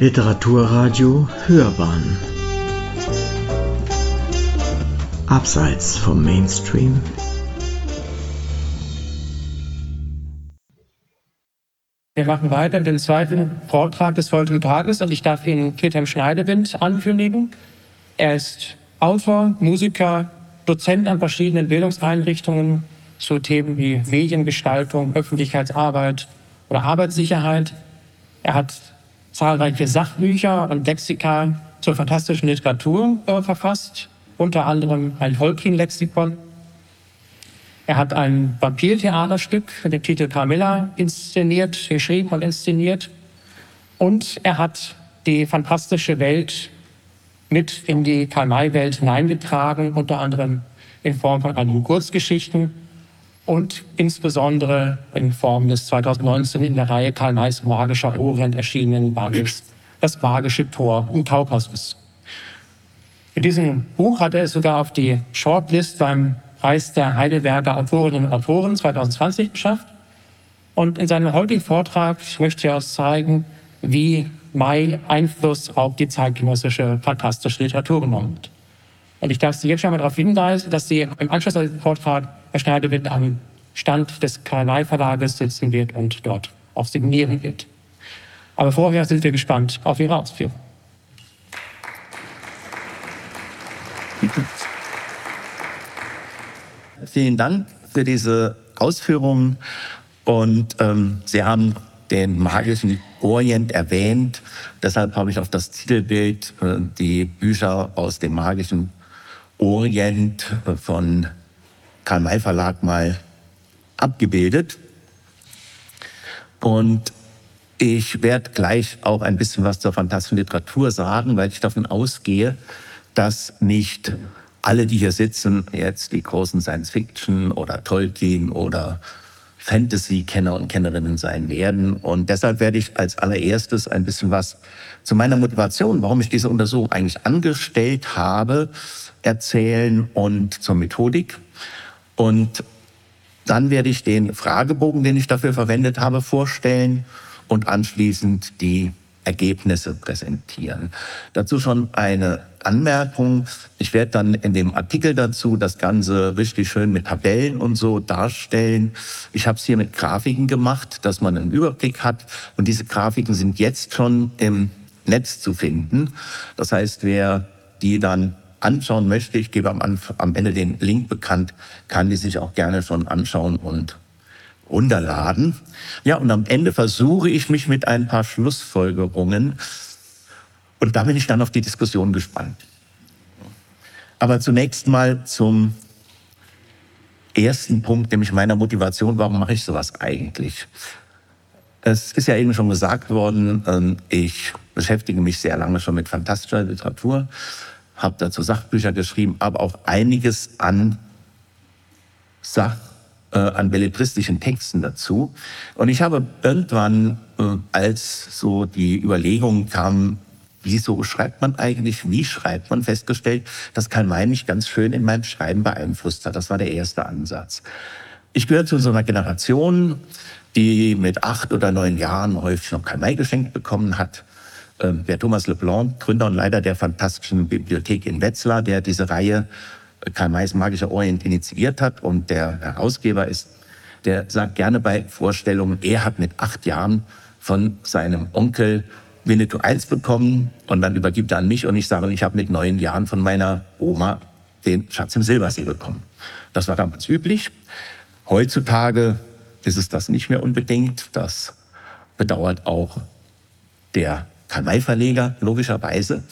Literaturradio Hörbahn Abseits vom Mainstream Wir machen weiter mit dem zweiten Vortrag des heutigen Tages und ich darf Ihnen Friedhelm Schneidewind ankündigen. Er ist Autor, Musiker, Dozent an verschiedenen Bildungseinrichtungen zu Themen wie Mediengestaltung, Öffentlichkeitsarbeit oder Arbeitssicherheit. Er hat zahlreiche Sachbücher und Lexika zur fantastischen Literatur äh, verfasst, unter anderem ein Holkin-Lexikon. Er hat ein Vampirtheaterstück mit dem Titel Carmilla inszeniert, geschrieben und inszeniert. Und er hat die fantastische Welt mit in die Karl-May-Welt hineingetragen, unter anderem in Form von einigen Kurzgeschichten und insbesondere in Form des 2019 in der Reihe Karl Mays Magischer Orient erschienenen Bandes Das magische Tor im Kaukasus. Mit diesem Buch hat er es sogar auf die Shortlist beim Preis der Heidelberger Autorinnen und Autoren 2020 geschafft. Und in seinem heutigen Vortrag möchte er uns zeigen, wie May Einfluss auf die zeitgenössische fantastische Literatur genommen hat. Und ich darf Sie jetzt schon mal darauf hinweisen, dass Sie im Anschluss an den Vortrag Herr Schneidewind am Stand des Karl Verlages sitzen wird und dort auch signieren wird. Aber vorher sind wir gespannt auf Ihre Ausführungen. Vielen Dank für diese Ausführungen. Und ähm, Sie haben den magischen Orient erwähnt. Deshalb habe ich auf das Titelbild äh, die Bücher aus dem magischen Orient von Karl May Verlag mal abgebildet. Und ich werde gleich auch ein bisschen was zur fantastischen Literatur sagen, weil ich davon ausgehe, dass nicht alle, die hier sitzen, jetzt die großen Science-Fiction oder Tolkien oder Fantasy-Kenner und Kennerinnen sein werden. Und deshalb werde ich als allererstes ein bisschen was zu meiner Motivation, warum ich diese Untersuchung eigentlich angestellt habe, erzählen und zur Methodik. Und dann werde ich den Fragebogen, den ich dafür verwendet habe, vorstellen und anschließend die Ergebnisse präsentieren. Dazu schon eine Anmerkung. Ich werde dann in dem Artikel dazu das Ganze richtig schön mit Tabellen und so darstellen. Ich habe es hier mit Grafiken gemacht, dass man einen Überblick hat. Und diese Grafiken sind jetzt schon im Netz zu finden. Das heißt, wer die dann anschauen möchte, ich gebe am, am Ende den Link bekannt, kann die sich auch gerne schon anschauen und runterladen. Ja, und am Ende versuche ich mich mit ein paar Schlussfolgerungen und da bin ich dann auf die Diskussion gespannt. Aber zunächst mal zum ersten Punkt, nämlich meiner Motivation. Warum mache ich sowas eigentlich? Es ist ja eben schon gesagt worden, ähm, ich beschäftige mich sehr lange schon mit fantastischer Literatur, habe dazu Sachbücher geschrieben, aber auch einiges an Sach äh, an belletristischen Texten dazu. Und ich habe irgendwann, äh, als so die Überlegung kam, wieso schreibt man eigentlich, wie schreibt man, festgestellt, dass Karl May mich ganz schön in meinem Schreiben beeinflusst hat. Das war der erste Ansatz. Ich gehöre zu so einer Generation, die mit acht oder neun Jahren häufig noch Karl May geschenkt bekommen hat. Ähm, der Thomas Leblanc, Gründer und Leiter der Fantastischen Bibliothek in Wetzlar, der diese Reihe Karl Mays Magischer Orient initiiert hat und der Herausgeber ist, der sagt gerne bei Vorstellungen, er hat mit acht Jahren von seinem Onkel Winnetou 1 bekommen und dann übergibt er an mich und ich sage, ich habe mit neun Jahren von meiner Oma den Schatz im Silbersee bekommen. Das war damals üblich. Heutzutage ist es das nicht mehr unbedingt. Das bedauert auch der Karl-May-Verleger, logischerweise.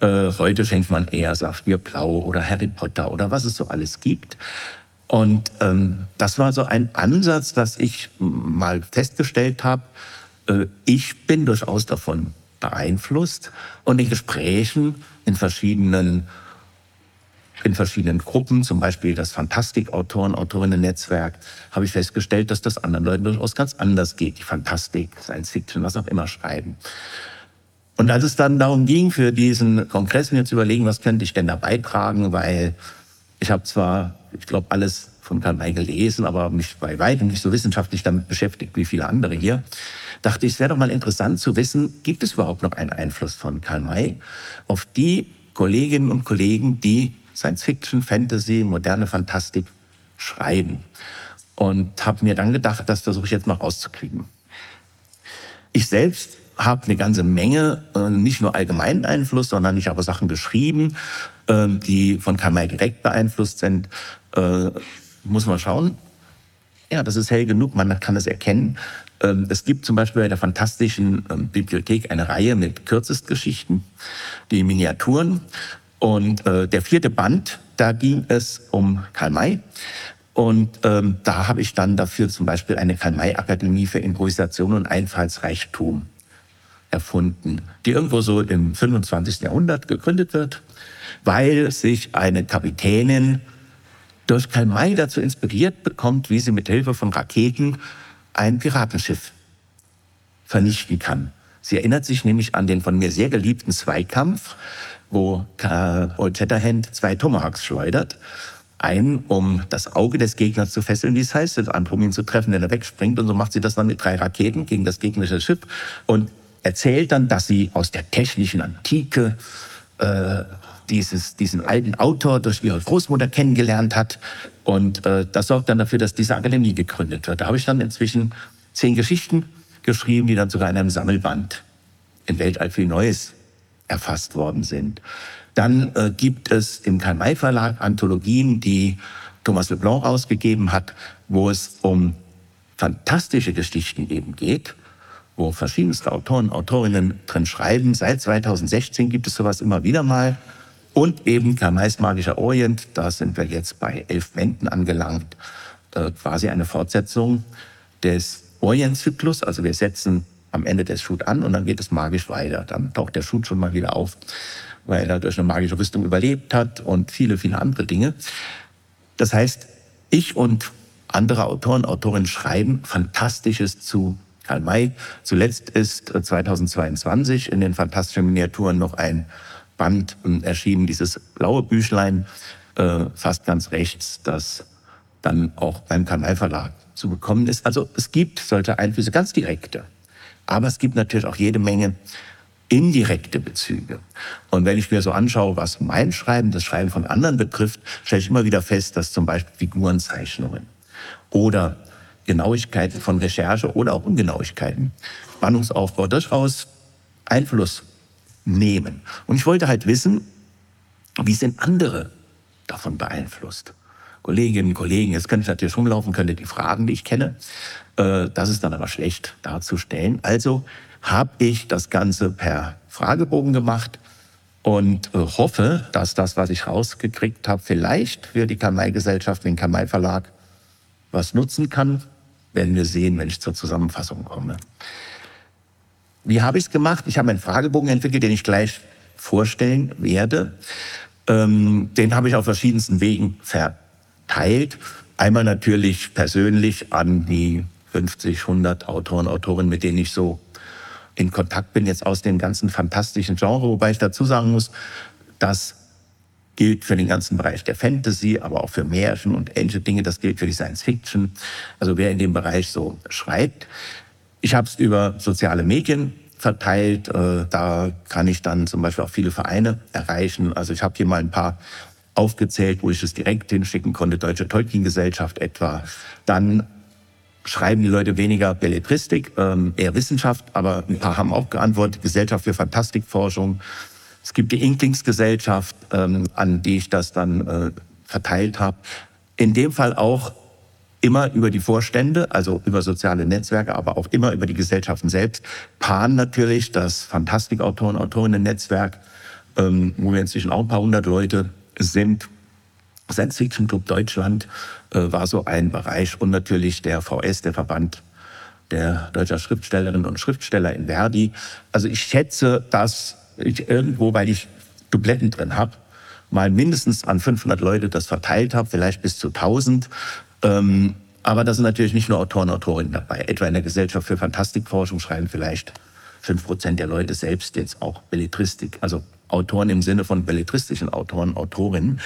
Äh, heute schenkt man eher Saphir Blau oder Harry Potter oder was es so alles gibt. Und ähm, das war so ein Ansatz, dass ich mal festgestellt habe, äh, ich bin durchaus davon beeinflusst und in Gesprächen in verschiedenen in verschiedenen Gruppen, zum Beispiel das Fantastik-Autoren, Autorinnen-Netzwerk, habe ich festgestellt, dass das anderen Leuten durchaus ganz anders geht. Die Fantastik, Science Fiction, was auch immer schreiben. Und als es dann darum ging, für diesen Kongress mir zu überlegen, was könnte ich denn da beitragen, weil ich habe zwar, ich glaube, alles von Karl May gelesen, aber mich bei weitem nicht so wissenschaftlich damit beschäftigt wie viele andere hier, dachte ich, es wäre doch mal interessant zu wissen, gibt es überhaupt noch einen Einfluss von Karl May auf die Kolleginnen und Kollegen, die Science Fiction, Fantasy, moderne Fantastik schreiben. Und habe mir dann gedacht, das versuche ich jetzt mal rauszukriegen. Ich selbst habe eine ganze Menge, äh, nicht nur allgemeinen Einfluss, sondern ich habe Sachen geschrieben, äh, die von Karl May direkt beeinflusst sind. Äh, muss man schauen. Ja, das ist hell genug, man kann es erkennen. Ähm, es gibt zum Beispiel bei der Fantastischen ähm, Bibliothek eine Reihe mit Kürzestgeschichten, die Miniaturen. Und äh, der vierte Band, da ging es um Karl May. Und ähm, da habe ich dann dafür zum Beispiel eine Karl-May-Akademie für Improvisation und Einfallsreichtum erfunden, die irgendwo so im 25. Jahrhundert gegründet wird, weil sich eine Kapitänin durch Karl May dazu inspiriert bekommt, wie sie mit Hilfe von Raketen ein Piratenschiff vernichten kann. Sie erinnert sich nämlich an den von mir sehr geliebten Zweikampf, wo Old Shatterhand zwei Tomahawks schleudert ein, um das Auge des Gegners zu fesseln, wie es heißt, um ihn zu treffen, wenn er wegspringt. Und so macht sie das dann mit drei Raketen gegen das gegnerische Schiff und erzählt dann, dass sie aus der technischen Antike äh, dieses, diesen alten Autor durch ihre Großmutter kennengelernt hat. Und äh, das sorgt dann dafür, dass diese Akademie gegründet wird. Da habe ich dann inzwischen zehn Geschichten geschrieben, die dann sogar in einem Sammelband in Weltall viel Neues erfasst worden sind. Dann äh, gibt es im Karl-May-Verlag Anthologien, die Thomas Leblanc ausgegeben hat, wo es um fantastische Geschichten eben geht, wo verschiedenste Autoren, Autorinnen drin schreiben. Seit 2016 gibt es sowas immer wieder mal. Und eben Karl-Mays Magischer Orient, da sind wir jetzt bei elf Bänden angelangt, äh, quasi eine Fortsetzung des Orient-Zyklus. Also wir setzen am Ende des Shoot an und dann geht es magisch weiter. Dann taucht der Shoot schon mal wieder auf weil er durch eine magische Rüstung überlebt hat und viele, viele andere Dinge. Das heißt, ich und andere Autoren, Autorinnen schreiben Fantastisches zu Karl May. Zuletzt ist 2022 in den fantastischen Miniaturen noch ein Band erschienen, dieses blaue Büchlein, äh, fast ganz rechts, das dann auch beim Karl May Verlag zu bekommen ist. Also es gibt solche Einflüsse, ganz direkte. Aber es gibt natürlich auch jede Menge indirekte Bezüge. Und wenn ich mir so anschaue, was mein Schreiben, das Schreiben von anderen betrifft, stelle ich immer wieder fest, dass zum Beispiel Figurenzeichnungen oder Genauigkeiten von Recherche oder auch Ungenauigkeiten, Spannungsaufbau durchaus Einfluss nehmen. Und ich wollte halt wissen, wie sind andere davon beeinflusst? Kolleginnen, Kollegen, jetzt könnte ich natürlich rumlaufen, könnte die Fragen, die ich kenne. Äh, das ist dann aber schlecht darzustellen. Also habe ich das Ganze per Fragebogen gemacht und äh, hoffe, dass das, was ich rausgekriegt habe, vielleicht für die Kamai-Gesellschaft, den Kamai-Verlag, was nutzen kann. Werden wir sehen, wenn ich zur Zusammenfassung komme. Wie habe ich es gemacht? Ich habe einen Fragebogen entwickelt, den ich gleich vorstellen werde. Ähm, den habe ich auf verschiedensten Wegen verteilt. Einmal natürlich persönlich an die 50, 100 Autoren, Autorinnen, mit denen ich so in Kontakt bin, jetzt aus dem ganzen fantastischen Genre, wobei ich dazu sagen muss, das gilt für den ganzen Bereich der Fantasy, aber auch für Märchen und ähnliche Dinge. Das gilt für die Science Fiction. Also wer in dem Bereich so schreibt. Ich habe es über soziale Medien verteilt. Äh, da kann ich dann zum Beispiel auch viele Vereine erreichen. Also ich habe hier mal ein paar aufgezählt, wo ich es direkt hinschicken konnte. Deutsche Tolkien-Gesellschaft etwa. Dann schreiben die Leute weniger Belletristik, ähm, eher Wissenschaft, aber ein paar haben auch geantwortet, Gesellschaft für Fantastikforschung. Es gibt die Inklingsgesellschaft, ähm, an die ich das dann äh, verteilt habe. In dem Fall auch immer über die Vorstände, also über soziale Netzwerke, aber auch immer über die Gesellschaften selbst. Pan natürlich, das Fantastikautoren, Autorinnen-Netzwerk, ähm, wo wir inzwischen auch ein paar hundert Leute sind. Science Fiction Club Deutschland äh, war so ein Bereich und natürlich der VS, der Verband der deutscher Schriftstellerinnen und Schriftsteller in Verdi. Also ich schätze, dass ich irgendwo, weil ich Dubletten drin habe, mal mindestens an 500 Leute das verteilt habe, vielleicht bis zu 1000. Ähm, aber da sind natürlich nicht nur Autoren und Autorinnen dabei. Etwa in der Gesellschaft für Fantastikforschung schreiben vielleicht 5% der Leute selbst jetzt auch Belletristik, also Autoren im Sinne von belletristischen Autoren, Autorinnen.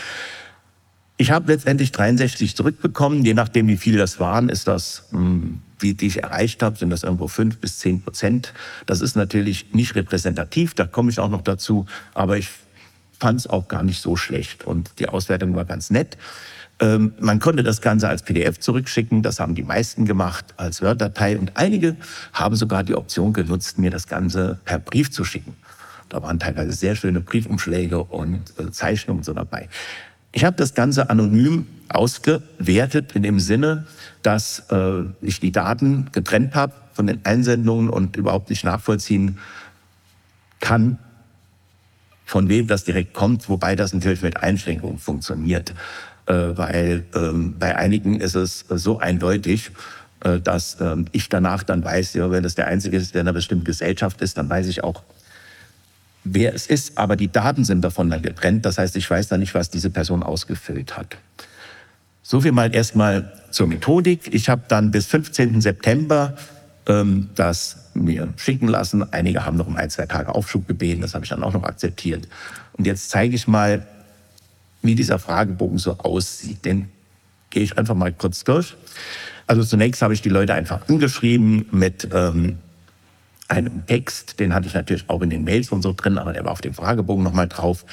Ich habe letztendlich 63 zurückbekommen. Je nachdem, wie viele das waren, ist das, hm, wie die ich erreicht habe, sind das irgendwo fünf bis zehn Prozent. Das ist natürlich nicht repräsentativ, da komme ich auch noch dazu. Aber ich fand es auch gar nicht so schlecht und die Auswertung war ganz nett. Ähm, man konnte das Ganze als PDF zurückschicken, das haben die meisten gemacht als Word-Datei und einige haben sogar die Option genutzt, mir das Ganze per Brief zu schicken. Da waren teilweise sehr schöne Briefumschläge und äh, Zeichnungen so dabei. Ich habe das Ganze anonym ausgewertet in dem Sinne, dass äh, ich die Daten getrennt habe von den Einsendungen und überhaupt nicht nachvollziehen kann, von wem das direkt kommt, wobei das natürlich mit Einschränkungen funktioniert. Äh, weil ähm, bei einigen ist es so eindeutig, äh, dass ähm, ich danach dann weiß, ja, wenn das der Einzige ist, der in einer bestimmten Gesellschaft ist, dann weiß ich auch, wer es ist, aber die Daten sind davon dann getrennt. Das heißt, ich weiß dann nicht, was diese Person ausgefüllt hat. So viel mal erstmal zur Methodik. Ich habe dann bis 15. September ähm, das mir schicken lassen. Einige haben noch um ein, zwei Tage Aufschub gebeten. Das habe ich dann auch noch akzeptiert. Und jetzt zeige ich mal, wie dieser Fragebogen so aussieht. Den gehe ich einfach mal kurz durch. Also zunächst habe ich die Leute einfach angeschrieben mit ähm, einem Text, den hatte ich natürlich auch in den Mails und so drin, aber der war auf dem Fragebogen nochmal drauf,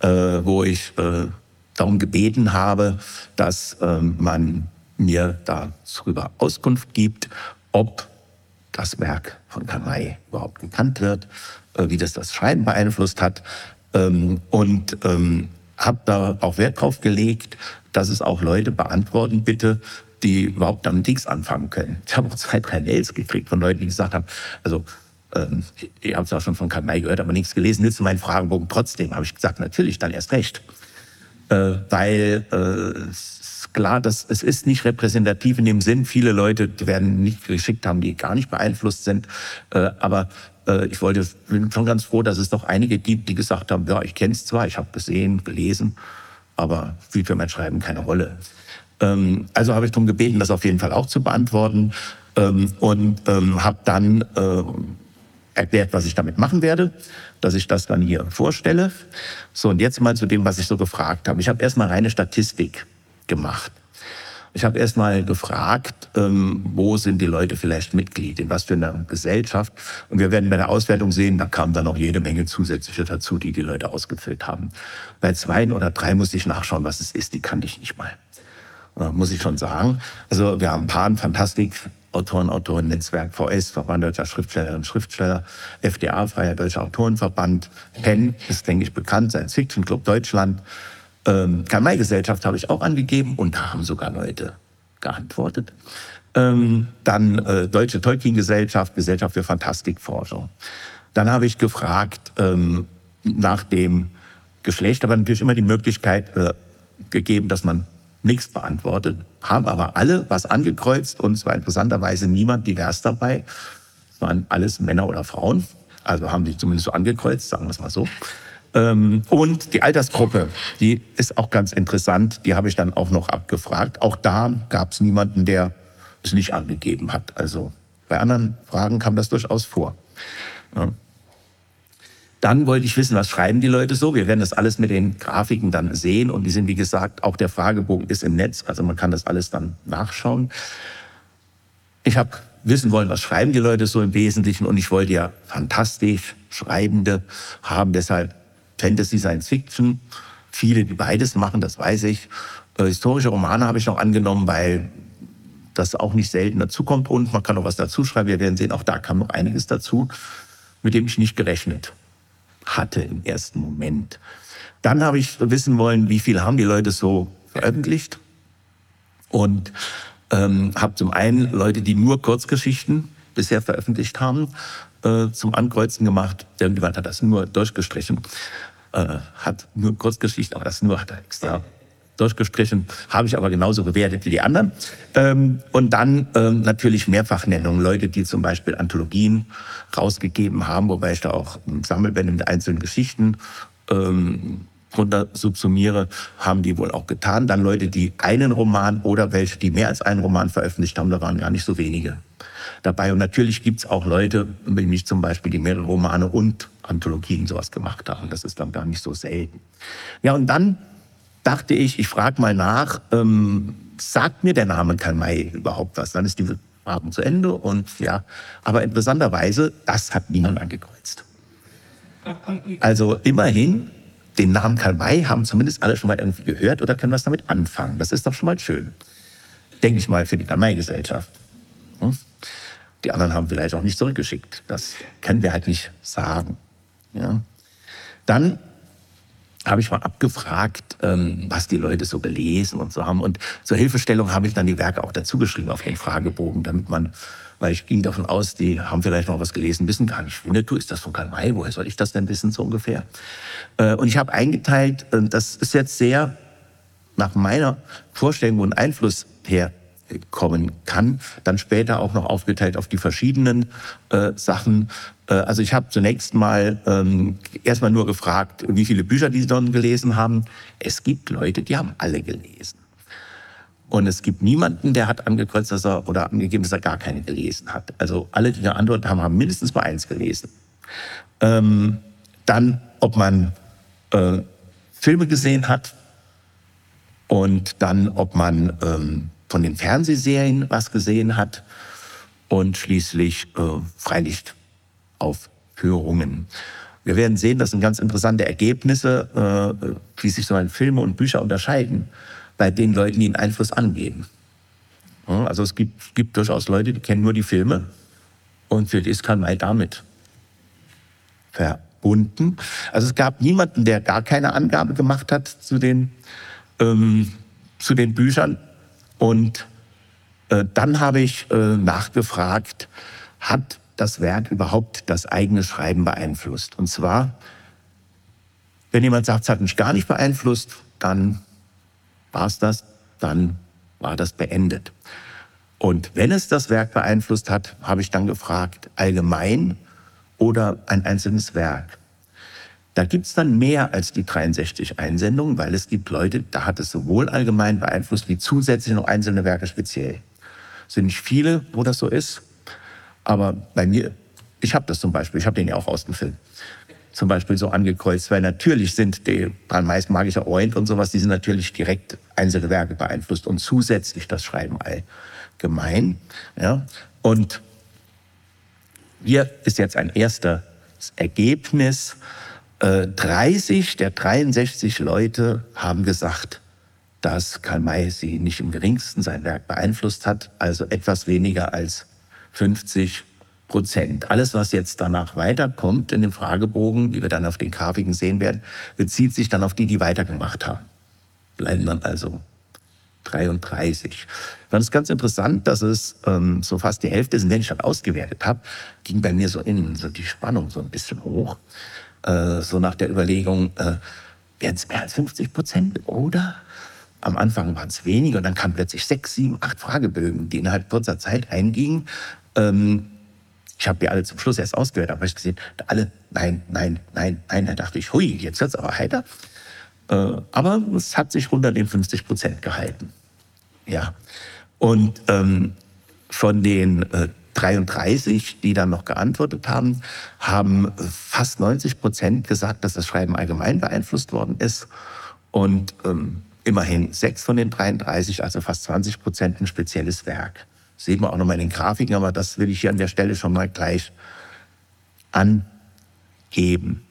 äh, wo ich äh, darum gebeten habe, dass äh, man mir darüber Auskunft gibt, ob das Werk von Kanai überhaupt gekannt wird, äh, wie das das Schreiben beeinflusst hat. Ähm, und ähm, habe da auch Wert drauf gelegt, dass es auch Leute beantworten bitte, die überhaupt damit nichts anfangen können. Ich habe auch zwei, drei Mails gekriegt von Leuten, die gesagt haben, also ähm, ich habe es auch schon von Karl May gehört, aber nichts gelesen, nützt meinen Fragenbogen trotzdem. Habe ich gesagt, natürlich, dann erst recht. Äh, weil äh, klar, dass es ist nicht repräsentativ in dem Sinn, viele Leute die werden nicht geschickt haben, die gar nicht beeinflusst sind. Äh, aber äh, ich wollte, bin schon ganz froh, dass es doch einige gibt, die gesagt haben, ja, ich kenne es zwar, ich habe gesehen, gelesen, aber spielt für mein Schreiben keine Rolle. Ähm, also habe ich darum gebeten, das auf jeden Fall auch zu beantworten ähm, und ähm, habe dann äh, erklärt, was ich damit machen werde, dass ich das dann hier vorstelle. So, und jetzt mal zu dem, was ich so gefragt habe. Ich habe erstmal reine Statistik gemacht. Ich habe erstmal gefragt, ähm, wo sind die Leute vielleicht Mitglied, in was für einer Gesellschaft. Und wir werden bei der Auswertung sehen, da kam dann noch jede Menge zusätzliche dazu, die die Leute ausgefüllt haben. Bei zwei oder drei muss ich nachschauen, was es ist, die kannte ich nicht mal. Äh, muss ich schon sagen. Also wir haben Pan, Fantastik, Autoren, Autoren, Netzwerk, VS, Verband Deutscher Schriftstellerinnen und Schriftsteller, FDA, Freier Deutscher Autorenverband, PEN, ist, denke ich, bekannt, Science Fiction Club Deutschland, ähm, Karl-May-Gesellschaft habe ich auch angegeben und da haben sogar Leute geantwortet. Ähm, dann äh, Deutsche Tolkien-Gesellschaft, Gesellschaft für Fantastikforschung. Dann habe ich gefragt ähm, nach dem Geschlecht, aber natürlich immer die Möglichkeit äh, gegeben, dass man nichts beantwortet. Haben aber alle was angekreuzt und es war interessanterweise niemand divers dabei. Es waren alles Männer oder Frauen. Also haben die zumindest so angekreuzt, sagen wir es mal so. Ähm, und die Altersgruppe, die ist auch ganz interessant. Die habe ich dann auch noch abgefragt. Auch da gab es niemanden, der es nicht angegeben hat. Also bei anderen Fragen kam das durchaus vor. Ja. Dann wollte ich wissen, was schreiben die Leute so. Wir werden das alles mit den Grafiken dann sehen. Und die sind, wie gesagt, auch der Fragebogen ist im Netz. Also man kann das alles dann nachschauen. Ich habe wissen wollen, was schreiben die Leute so im Wesentlichen. Und ich wollte ja fantastisch Schreibende haben. Deshalb Fantasy, Science Fiction. Viele, die beides machen, das weiß ich. Äh, historische Romane habe ich noch angenommen, weil das auch nicht selten dazukommt und man kann auch was dazu schreiben. Wir werden sehen, auch da kam noch einiges dazu, mit dem ich nicht gerechnet hatte im ersten Moment. Dann habe ich wissen wollen, wie viel haben die Leute so veröffentlicht und ähm, habe zum einen Leute, die nur Kurzgeschichten bisher veröffentlicht haben, äh, zum Ankreuzen gemacht. Irgendjemand hat das nur durchgestrichen äh, hat nur Kurzgeschichte, aber das nur hat er extra durchgestrichen, habe ich aber genauso bewertet wie die anderen. Ähm, und dann ähm, natürlich Mehrfachnennungen, Leute, die zum Beispiel Anthologien rausgegeben haben, wobei ich da auch Sammelbände mit einzelnen Geschichten ähm, runter subsumiere, haben die wohl auch getan. Dann Leute, die einen Roman oder welche, die mehr als einen Roman veröffentlicht haben, da waren gar nicht so wenige dabei. Und natürlich gibt's auch Leute, wie mich zum Beispiel, die mehrere Romane und Anthologien sowas gemacht haben. Das ist dann gar nicht so selten. Ja, und dann dachte ich, ich frage mal nach, ähm, sagt mir der Name Karl May überhaupt was? Dann ist die Fragen zu Ende und ja, aber interessanterweise, das hat niemand angekreuzt. Also immerhin, den Namen Karl May haben zumindest alle schon mal irgendwie gehört oder können was damit anfangen. Das ist doch schon mal schön. Denke ich mal für die Karl May-Gesellschaft. Hm? Die anderen haben vielleicht auch nicht zurückgeschickt. Das können wir halt nicht sagen. Ja. Dann habe ich mal abgefragt, ähm, was die Leute so gelesen und so haben. Und zur Hilfestellung habe ich dann die Werke auch dazu geschrieben auf den Fragebogen, damit man, weil ich ging davon aus, die haben vielleicht noch was gelesen, wissen gar nicht. Winnetou, ist das von Karl May? Woher soll ich das denn wissen, so ungefähr? Äh, und ich habe eingeteilt, äh, das ist jetzt sehr nach meiner Vorstellung, ein Einfluss her kommen kann. Dann später auch noch aufgeteilt auf die verschiedenen äh, Sachen. Äh, also ich habe zunächst mal ähm, erstmal nur gefragt, wie viele Bücher die dann gelesen haben. Es gibt Leute, die haben alle gelesen. Und es gibt niemanden, der hat angekreuzt, dass er oder angegeben, dass er gar keine gelesen hat. Also alle, die geantwortet haben, haben mindestens mal eins gelesen. Ähm, dann, ob man äh, Filme gesehen hat und dann, ob man ähm, von den Fernsehserien was gesehen hat und schließlich äh, Freilichtaufführungen. Wir werden sehen, das sind ganz interessante Ergebnisse, äh, wie sich so ein Filme und Bücher unterscheiden bei den Leuten, die einen Einfluss angeben. Also es gibt, gibt durchaus Leute, die kennen nur die Filme und für die ist Karl May damit verbunden. Also es gab niemanden, der gar keine Angabe gemacht hat zu den, ähm, zu den Büchern. Und äh, dann habe ich äh, nachgefragt, hat das Werk überhaupt das eigene Schreiben beeinflusst? Und zwar, wenn jemand sagt, es hat mich gar nicht beeinflusst, dann war es das, dann war das beendet. Und wenn es das Werk beeinflusst hat, habe ich dann gefragt, allgemein oder ein einzelnes Werk. Da gibt's dann mehr als die 63 Einsendungen, weil es gibt Leute, da hat es sowohl allgemein beeinflusst wie zusätzlich noch einzelne Werke speziell. Es sind nicht viele, wo das so ist, aber bei mir, ich habe das zum Beispiel, ich habe den ja auch ausgefüllt, zum Beispiel so angekreuzt, weil natürlich sind die dran meist magischer Oint und sowas, die sind natürlich direkt einzelne Werke beeinflusst und zusätzlich das Schreiben allgemein. Ja. Und hier ist jetzt ein erstes Ergebnis 30 äh, der 63 Leute haben gesagt, dass Karl May sie nicht im geringsten sein Werk beeinflusst hat, also etwas weniger als 50 Prozent. Alles, was jetzt danach weiterkommt in dem Fragebogen, die wir dann auf den Grafiken sehen werden, bezieht sich dann auf die, die weitergemacht haben. Bleiben dann also 33. Dann ist ganz interessant, dass es ähm, so fast die Hälfte sind, wenn ich das ausgewertet habe, ging bei mir so innen so die Spannung so ein bisschen hoch. Äh, so nach der Überlegung, äh, werden es mehr als 50 Prozent oder? Am Anfang waren es weniger und dann kamen plötzlich sechs, sieben, acht Fragebögen, die innerhalb kurzer Zeit eingingen. Ähm, ich habe die alle zum Schluss erst ausgehört, aber ich gesehen, alle nein, nein, nein, nein. Da dachte ich, hui, jetzt wird's aber heiter. Äh, aber es hat sich unter den 50 Prozent gehalten. Ja. Und ähm, von den äh, 33, die dann noch geantwortet haben, haben fast 90 Prozent gesagt, dass das Schreiben allgemein beeinflusst worden ist. Und ähm, immerhin sechs von den 33, also fast 20 Prozent, ein spezielles Werk. Das sieht man auch nochmal in den Grafiken, aber das will ich hier an der Stelle schon mal gleich angeben.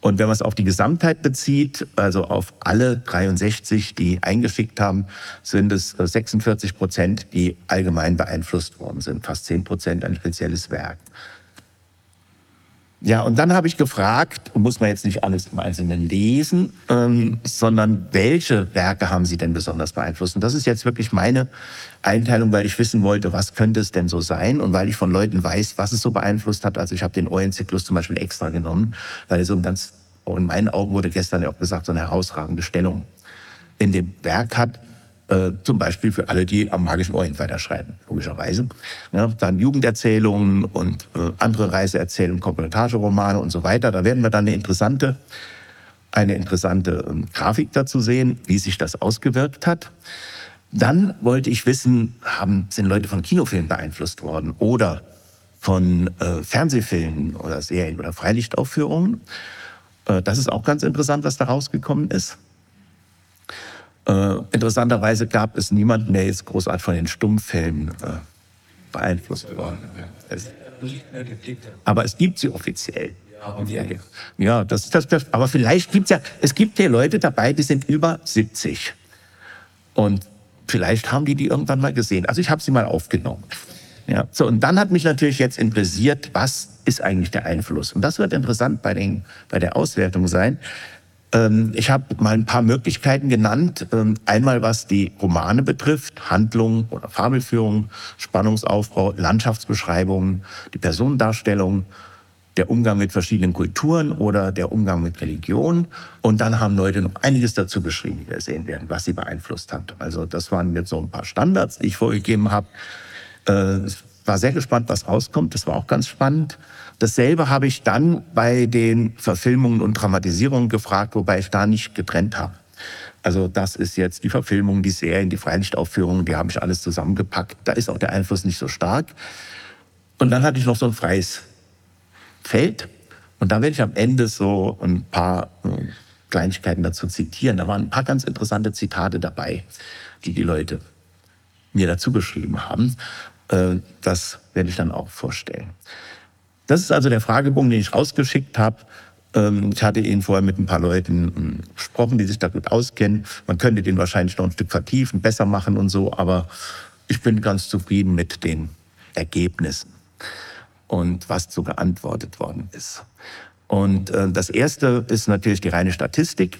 Und wenn man es auf die Gesamtheit bezieht, also auf alle 63, die eingeschickt haben, sind es 46 äh, Prozent, die allgemein beeinflusst worden sind. Fast 10 Prozent ein spezielles Werk. Ja, und dann habe ich gefragt, muss man jetzt nicht alles im Einzelnen lesen, ähm, sondern welche Werke haben Sie denn besonders beeinflusst? Und das ist jetzt wirklich meine Einteilung, weil ich wissen wollte, was könnte es denn so sein und weil ich von Leuten weiß, was es so beeinflusst hat. Also ich habe den Eulenzyklus zum Beispiel extra genommen, weil so ein ganz, in meinen Augen wurde gestern ja auch gesagt, so eine herausragende Stellung in dem Werk hat. Äh, zum Beispiel für alle, die am magischen Orient weiterschreiben, logischerweise. Ja, dann Jugenderzählungen und äh, andere Reiseerzählungen, Kommentargeromane und so weiter. Da werden wir dann eine interessante, eine interessante ähm, Grafik dazu sehen, wie sich das ausgewirkt hat. Dann wollte ich wissen, haben, sind Leute von Kinofilmen beeinflusst worden oder von äh, Fernsehfilmen oder Serien oder Freilichtaufführungen. Äh, das ist auch ganz interessant, was da rausgekommen ist. Äh, interessanterweise gab es niemanden, der jetzt großartig von den Stummfilmen äh, beeinflusst worden ist. Aber es gibt sie offiziell. Ja, das, das, das, aber vielleicht gibt es ja, es gibt ja Leute dabei, die sind über 70. Und vielleicht haben die die irgendwann mal gesehen. Also ich habe sie mal aufgenommen. Ja, so, und dann hat mich natürlich jetzt interessiert, was ist eigentlich der Einfluss? Und das wird interessant bei, den, bei der Auswertung sein. Ähm, ich habe mal ein paar Möglichkeiten genannt. Ähm, einmal was die Romane betrifft, Handlung oder Fabelführung, Spannungsaufbau, Landschaftsbeschreibungen, die Personendarstellung, der Umgang mit verschiedenen Kulturen oder der Umgang mit Religion. Und dann haben Leute noch einiges dazu geschrieben, wie wir sehen werden, was sie beeinflusst hat. Also das waren jetzt so ein paar Standards, die ich vorgegeben habe. Äh, ich war sehr gespannt, was rauskommt. Das war auch ganz spannend. Dasselbe habe ich dann bei den Verfilmungen und Dramatisierungen gefragt, wobei ich da nicht getrennt habe. Also das ist jetzt die Verfilmung, die Serien, die Freilichtaufführungen, die habe ich alles zusammengepackt. Da ist auch der Einfluss nicht so stark. Und dann hatte ich noch so ein freies Feld. Und da werde ich am Ende so ein paar äh, Kleinigkeiten dazu zitieren. Da waren ein paar ganz interessante Zitate dabei, die die Leute mir dazu geschrieben haben. Äh, das werde ich dann auch vorstellen. Das ist also der Fragebogen, den ich rausgeschickt habe. Ähm, ich hatte ihn vorher mit ein paar Leuten ähm, gesprochen, die sich da gut auskennen. Man könnte den wahrscheinlich noch ein Stück vertiefen, besser machen und so, aber ich bin ganz zufrieden mit den Ergebnissen und was so geantwortet worden ist. Und äh, das erste ist natürlich die reine Statistik.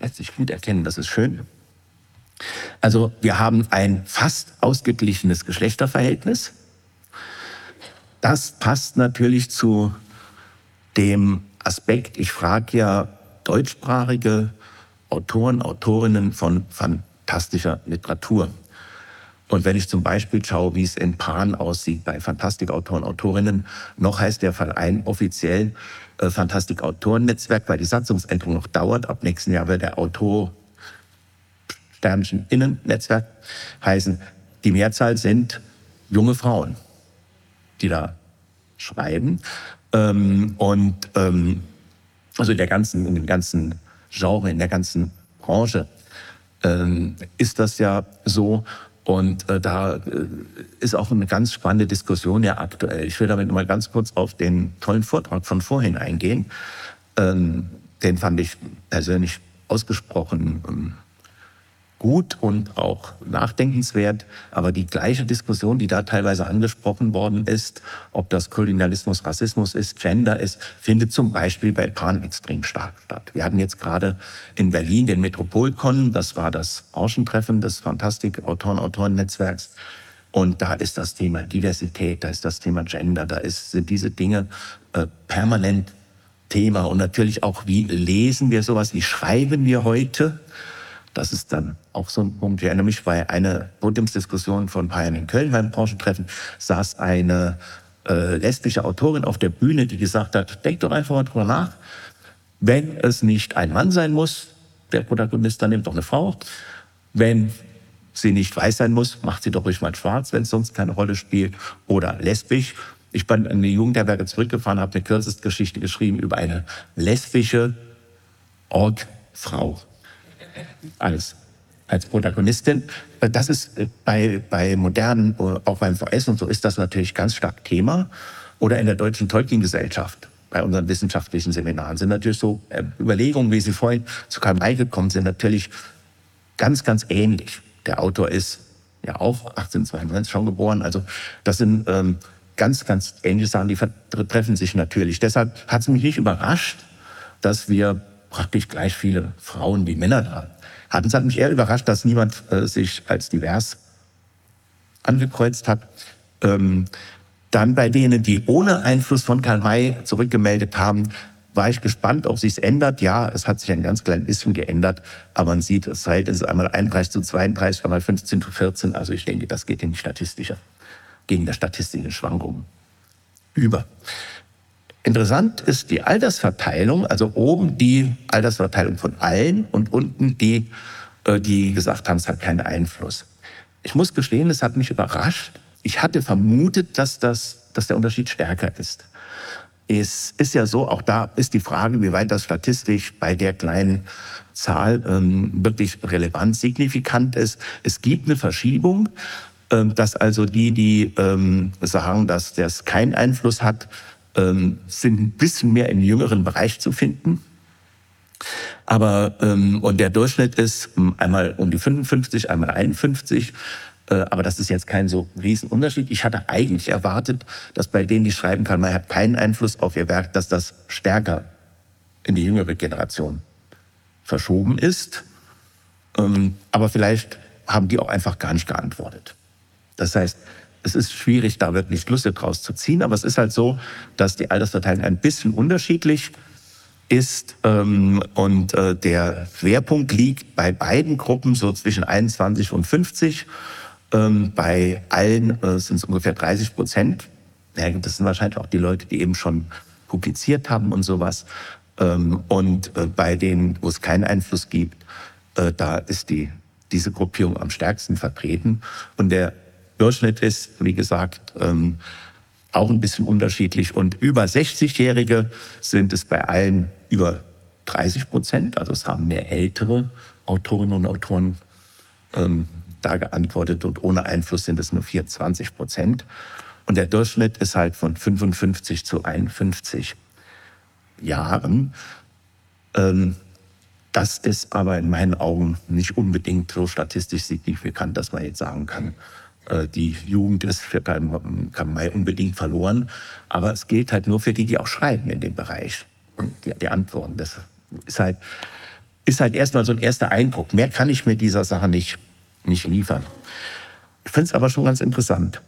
Lässt sich gut erkennen, das ist schön. Also wir haben ein fast ausgeglichenes Geschlechterverhältnis. Das passt natürlich zu dem Aspekt, ich frage ja deutschsprachige Autoren, Autorinnen von fantastischer Literatur. Und wenn ich zum Beispiel schaue, wie es in Pan aussieht bei Fantastikautoren, Autorinnen, noch heißt der Verein offiziell äh, Fantastikautoren-Netzwerk, weil die Satzungsänderung noch dauert. Ab nächsten Jahr wird der Autor Sternchen Innennetzwerk heißen. Die Mehrzahl sind junge Frauen die da schreiben. Ähm, und ähm, also in der ganzen, in dem ganzen Genre, in der ganzen Branche ähm, ist das ja so. Und äh, da äh, ist auch eine ganz spannende Diskussion ja aktuell. Ich will damit mal ganz kurz auf den tollen Vortrag von vorhin eingehen. Ähm, den fand ich persönlich ausgesprochen ähm, gut und auch nachdenkenswert. Aber die gleiche Diskussion, die da teilweise angesprochen worden ist, ob das Kolonialismus, Rassismus ist, Gender ist, findet zum Beispiel bei Pan extrem stark statt. Wir hatten jetzt gerade in Berlin den Metropolkon, das war das Branchentreffen des Fantastik-Autoren-Autoren-Netzwerks. Und da ist das Thema Diversität, da ist das Thema Gender, da ist, sind diese Dinge äh, permanent Thema. Und natürlich auch, wie lesen wir sowas, wie schreiben wir heute? Das ist dann auch so ein Punkt. Ich erinnere mich bei einer Podiumsdiskussion von Bayern in Köln beim Branchentreffen saß eine äh, lesbische Autorin auf der Bühne, die gesagt hat, denk doch einfach mal drüber nach, wenn es nicht ein Mann sein muss, der Protagonist, dann nimmt doch eine Frau. Wenn sie nicht weiß sein muss, macht sie doch ruhig mal schwarz, wenn es sonst keine Rolle spielt. Oder lesbisch. Ich bin in die Jugendherberge zurückgefahren, habe eine Kürzestgeschichte geschrieben über eine lesbische Orgfrau als, als Protagonistin. Das ist äh, bei, bei modernen, äh, auch beim VS und so, ist das natürlich ganz stark Thema. Oder in der Deutschen Tolkien-Gesellschaft, bei unseren wissenschaftlichen Seminaren, sind natürlich so äh, Überlegungen, wie Sie vorhin zu Karl May gekommen sind, natürlich ganz, ganz ähnlich. Der Autor ist ja auch 1892 schon geboren. Also das sind ähm, ganz, ganz ähnliche Sachen, die treffen sich natürlich. Deshalb hat es mich nicht überrascht, dass wir praktisch gleich viele Frauen wie Männer da hatten. Es hat mich eher überrascht, dass niemand äh, sich als divers angekreuzt hat. Ähm, dann bei denen, die ohne Einfluss von Karl May zurückgemeldet haben, war ich gespannt, ob sich es ändert. Ja, es hat sich ein ganz klein bisschen geändert, aber man sieht, es ist einmal 31 zu 32, einmal 15 zu 14. Also ich denke, das geht in die statistische, gegen der statistischen Schwankungen über. Interessant ist die Altersverteilung, also oben die Altersverteilung von allen und unten die, äh, die gesagt haben, es hat keinen Einfluss. Ich muss gestehen, es hat mich überrascht. Ich hatte vermutet, dass, das, dass der Unterschied stärker ist. ist, ist ja so, auch da ist die Frage, wie weit das statistisch bei der kleinen Zahl ähm, wirklich relevant, signifikant ist. Es gibt eine Verschiebung, ähm, dass also die, die ähm, sagen, dass das keinen Einfluss hat, ähm, sind ein bisschen mehr im jüngeren Bereich zu finden. Aber ähm, und der Durchschnitt ist einmal um die 55, einmal 51. Äh, aber das ist jetzt kein so Riesenunterschied. Ich hatte eigentlich erwartet, dass bei denen, die schreiben kann, man hat keinen Einfluss auf ihr Werk, dass das stärker in die jüngere Generation verschoben ist. Ähm, aber vielleicht haben die auch einfach gar nicht geantwortet. Das heißt, es ist schwierig, da wirklich Schlüsse draus zu ziehen, aber es ist halt so, dass die Altersverteilung ein bisschen unterschiedlich ist ähm, und äh, der Schwerpunkt liegt bei beiden Gruppen so zwischen 21 und 50. Ähm, bei allen äh, sind es ungefähr 30 Prozent. Ja, das sind wahrscheinlich auch die Leute, die eben schon publiziert haben und sowas. Ähm, und äh, bei denen, wo es keinen Einfluss gibt, äh, da ist die, diese Gruppierung am stärksten vertreten. Und der Durchschnitt ist, wie gesagt, ähm, auch ein bisschen unterschiedlich. Und über 60-Jährige sind es bei allen über 30 Prozent. Also es haben mehr ältere Autorinnen und Autoren ähm, da geantwortet und ohne Einfluss sind es nur 24 Prozent. Und der Durchschnitt ist halt von 55 zu 51 Jahren. Ähm, das ist aber in meinen Augen nicht unbedingt so statistisch signifikant, dass man jetzt sagen kann, die Jugend ist für KMI unbedingt verloren. Aber es gilt halt nur für die, die auch schreiben in dem Bereich. Und die, die Antworten, das ist halt, ist halt erstmal so ein erster Eindruck. Mehr kann ich mit dieser Sache nicht, nicht liefern. Ich finde es aber schon ganz interessant.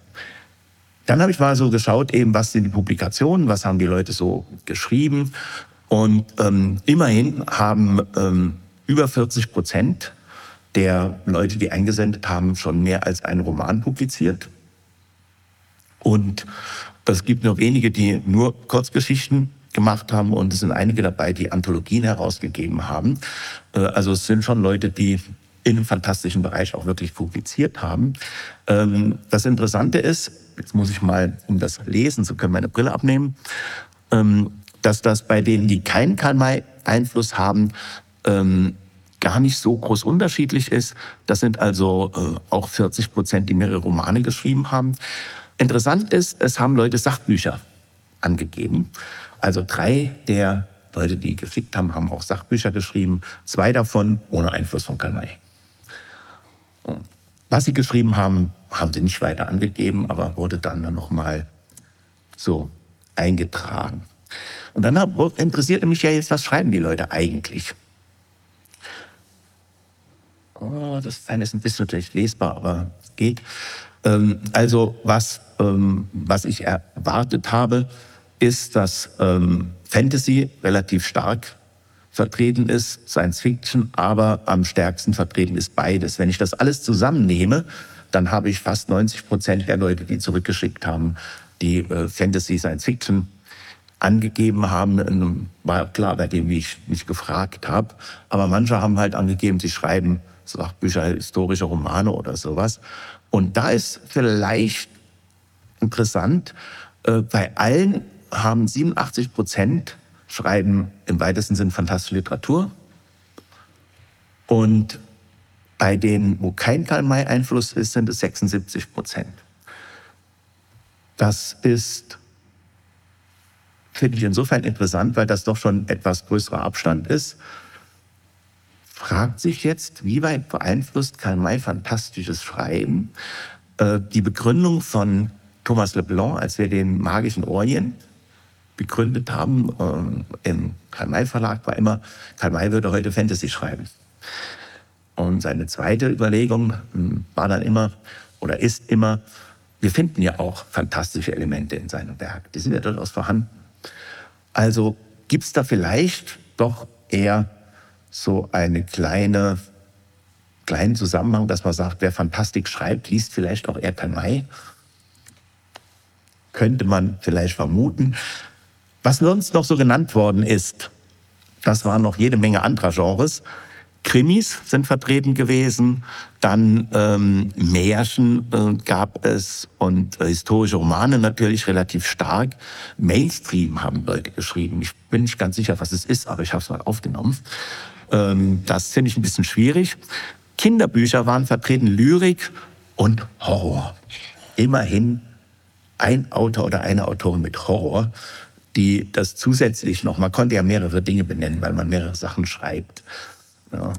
Dann habe ich mal so geschaut, eben, was sind die Publikationen, was haben die Leute so geschrieben. Und ähm, immerhin haben ähm, über 40 Prozent der Leute, die eingesendet haben, schon mehr als einen Roman publiziert. Und es gibt nur wenige, die nur Kurzgeschichten gemacht haben und es sind einige dabei, die Anthologien herausgegeben haben. Äh, also es sind schon Leute, die in einem fantastischen Bereich auch wirklich publiziert haben. Ähm, das Interessante ist, jetzt muss ich mal, um das lesen zu können, meine Brille abnehmen, ähm, dass das bei denen, die keinen Karl-May-Einfluss haben, ähm, gar nicht so groß unterschiedlich ist. Das sind also äh, auch 40 Prozent, die mehrere Romane geschrieben haben. Interessant ist, es haben Leute Sachbücher angegeben. Also drei der Leute, die geschickt haben, haben auch Sachbücher geschrieben. Zwei davon ohne Einfluss von Kanai. Was sie geschrieben haben, haben sie nicht weiter angegeben, aber wurde dann noch mal so eingetragen. Und dann interessiert mich ja jetzt, was schreiben die Leute eigentlich? Oh, das eine ist ein bisschen schlecht lesbar, aber geht. Ähm, also was, ähm, was ich erwartet habe, ist, dass ähm, Fantasy relativ stark vertreten ist, Science Fiction, aber am stärksten vertreten ist beides. Wenn ich das alles zusammennehme, dann habe ich fast 90 Prozent der Leute, die zurückgeschickt haben, die äh, Fantasy, Science Fiction angegeben haben. War klar bei dem, wie ich mich gefragt habe. Aber manche haben halt angegeben, sie schreiben Sachbücher, historische Romane oder sowas. Und da ist vielleicht interessant, äh, bei allen haben 87 Prozent schreiben im weitesten Sinn fantastische Literatur. Und bei denen, wo kein Karl-May-Einfluss ist, sind es 76 Prozent. Das ist, finde ich insofern interessant, weil das doch schon etwas größerer Abstand ist fragt sich jetzt, wie weit beeinflusst Karl May fantastisches Schreiben? Äh, die Begründung von Thomas Leblanc, als wir den magischen Orient begründet haben äh, im Karl May Verlag, war immer, Karl May würde heute Fantasy schreiben. Und seine zweite Überlegung hm, war dann immer oder ist immer, wir finden ja auch fantastische Elemente in seinem Werk. Die sind ja durchaus vorhanden. Also gibt es da vielleicht doch eher so eine kleine, kleinen Zusammenhang, dass man sagt, wer Fantastik schreibt, liest vielleicht auch Erkan May. Könnte man vielleicht vermuten. Was sonst noch so genannt worden ist, das waren noch jede Menge anderer Genres, Krimis sind vertreten gewesen, dann ähm, Märchen äh, gab es und äh, historische Romane natürlich relativ stark. Mainstream haben Leute geschrieben. Ich bin nicht ganz sicher, was es ist, aber ich habe es mal aufgenommen. Ähm, das finde ich ein bisschen schwierig. Kinderbücher waren vertreten, Lyrik und Horror. Immerhin ein Autor oder eine Autorin mit Horror, die das zusätzlich noch, man konnte ja mehrere Dinge benennen, weil man mehrere Sachen schreibt. Ja.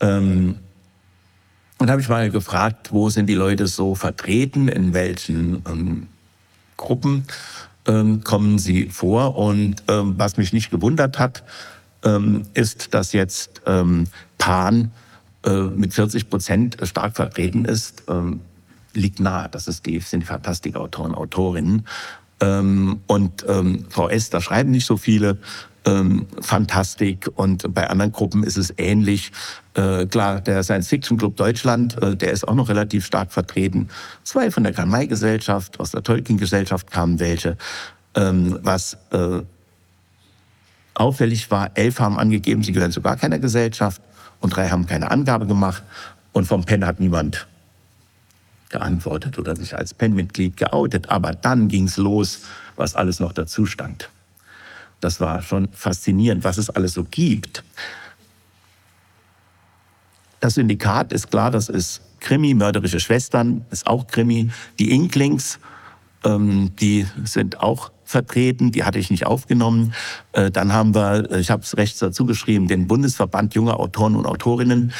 Ähm, und habe ich mal gefragt, wo sind die Leute so vertreten, in welchen ähm, Gruppen ähm, kommen sie vor. Und ähm, was mich nicht gewundert hat, ähm, ist, dass jetzt ähm, Pan äh, mit 40 Prozent stark vertreten ist. Ähm, liegt nahe, das ist die, sind die Fantastikautoren, Autorinnen. Ähm, und ähm, VS, da schreiben nicht so viele ähm, Fantastik und bei anderen Gruppen ist es ähnlich. Äh, klar, der Science Fiction Club Deutschland, äh, der ist auch noch relativ stark vertreten. Zwei von der Karl-May-Gesellschaft, aus der Tolkien-Gesellschaft kamen welche. Ähm, was äh, auffällig war, elf haben angegeben, sie gehören zu gar keiner Gesellschaft und drei haben keine Angabe gemacht. Und vom PEN hat niemand geantwortet oder sich als PEN-Mitglied geoutet. Aber dann ging es los, was alles noch dazu stand. Das war schon faszinierend, was es alles so gibt. Das Syndikat ist klar, das ist Krimi, mörderische Schwestern ist auch Krimi. Die Inklings, ähm, die sind auch vertreten, die hatte ich nicht aufgenommen. Äh, dann haben wir, ich habe es rechts dazu geschrieben, den Bundesverband junger Autoren und Autorinnen.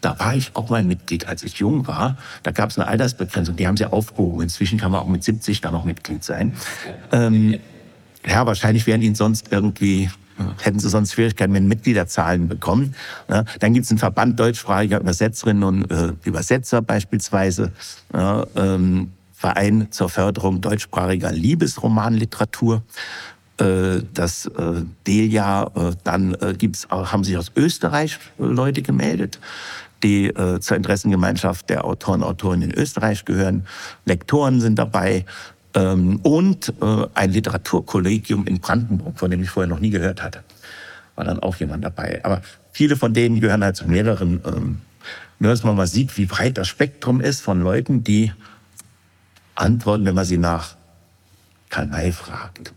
Da war ich auch mal Mitglied, als ich jung war. Da gab es eine Altersbegrenzung, die haben sie aufgehoben. Inzwischen kann man auch mit 70 da noch Mitglied sein. Ähm, ja, wahrscheinlich wären ihnen sonst irgendwie hätten sie sonst Schwierigkeiten mit Mitgliederzahlen bekommen. Ja, dann gibt es einen Verband deutschsprachiger Übersetzerinnen und äh, Übersetzer beispielsweise, ja, ähm, Verein zur Förderung deutschsprachiger Liebesromanliteratur. Äh, das äh, Delia, äh, dann gibt's haben sich aus Österreich Leute gemeldet, die zur Interessengemeinschaft der Autoren und Autorinnen in Österreich gehören. Lektoren sind dabei, ähm, und ein Literaturkollegium in Brandenburg, von dem ich vorher noch nie gehört hatte. War dann auch jemand dabei. Aber viele von denen gehören halt zu mehreren, ähm, nur dass man mal sieht, wie breit das Spektrum ist von Leuten, die antworten, wenn man sie nach Karl May fragt.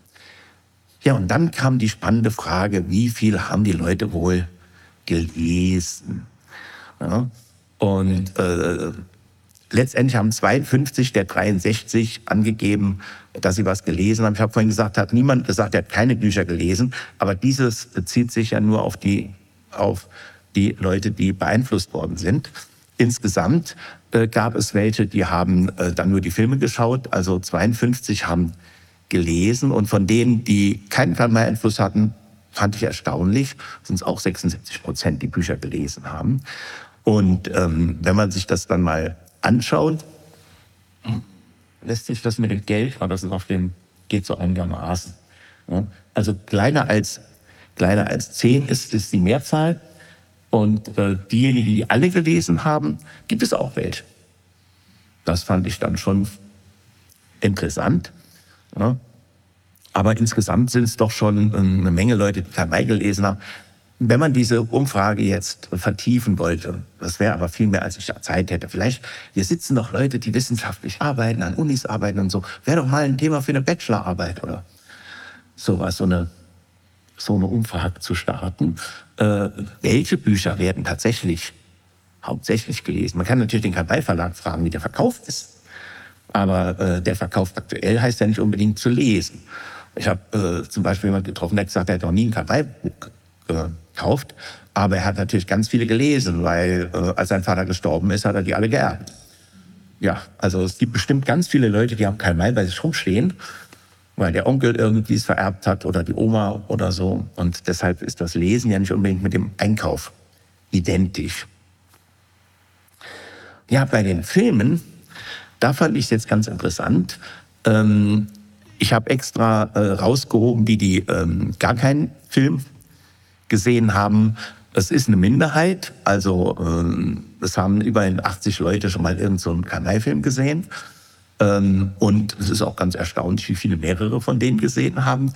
Ja, und dann kam die spannende Frage, wie viel haben die Leute wohl gelesen? Ja, und äh, Letztendlich haben 52 der 63 angegeben, dass sie was gelesen haben. Ich habe vorhin gesagt, hat niemand gesagt, er hat keine Bücher gelesen. Aber dieses bezieht sich ja nur auf die, auf die Leute, die beeinflusst worden sind. Insgesamt äh, gab es welche, die haben äh, dann nur die Filme geschaut. Also 52 haben gelesen. Und von denen, die keinen Einfluss hatten, fand ich erstaunlich, sind es auch 76 Prozent, die Bücher gelesen haben. Und ähm, wenn man sich das dann mal anschaut, lässt sich das mit dem Geld, aber das ist auf dem, geht so einigermaßen. Also kleiner als, kleiner als zehn ist, ist die Mehrzahl. Und äh, diejenigen, die alle gelesen haben, gibt es auch welche. Das fand ich dann schon interessant. Ja. Aber insgesamt sind es doch schon eine Menge Leute, die May gelesen haben. Wenn man diese Umfrage jetzt vertiefen wollte, das wäre aber viel mehr, als ich Zeit hätte. Vielleicht, hier sitzen noch Leute, die wissenschaftlich arbeiten, an Unis arbeiten und so. Wäre doch mal ein Thema für eine Bachelorarbeit oder sowas, so eine, so eine Umfrage zu starten. Äh, welche Bücher werden tatsächlich hauptsächlich gelesen? Man kann natürlich den Karl-Verlag fragen, wie der verkauft ist. Aber äh, der Verkauf aktuell heißt ja nicht unbedingt zu lesen. Ich habe äh, zum Beispiel jemand getroffen, der hat gesagt, er hat noch nie ein Karl-Buch gekauft. Aber er hat natürlich ganz viele gelesen, weil äh, als sein Vater gestorben ist, hat er die alle geerbt. Ja, also es gibt bestimmt ganz viele Leute, die haben Karl May bei sich rumstehen, weil der Onkel irgendwie es vererbt hat oder die Oma oder so. Und deshalb ist das Lesen ja nicht unbedingt mit dem Einkauf identisch. Ja, bei den Filmen, da fand ich es jetzt ganz interessant. Ähm, ich habe extra äh, rausgehoben, die die ähm, gar keinen Film gesehen haben. Es ist eine Minderheit, also ähm, es haben über 80 Leute schon mal irgendeinen so Kanalfilm gesehen. Ähm, und es ist auch ganz erstaunlich, wie viele mehrere von denen gesehen haben.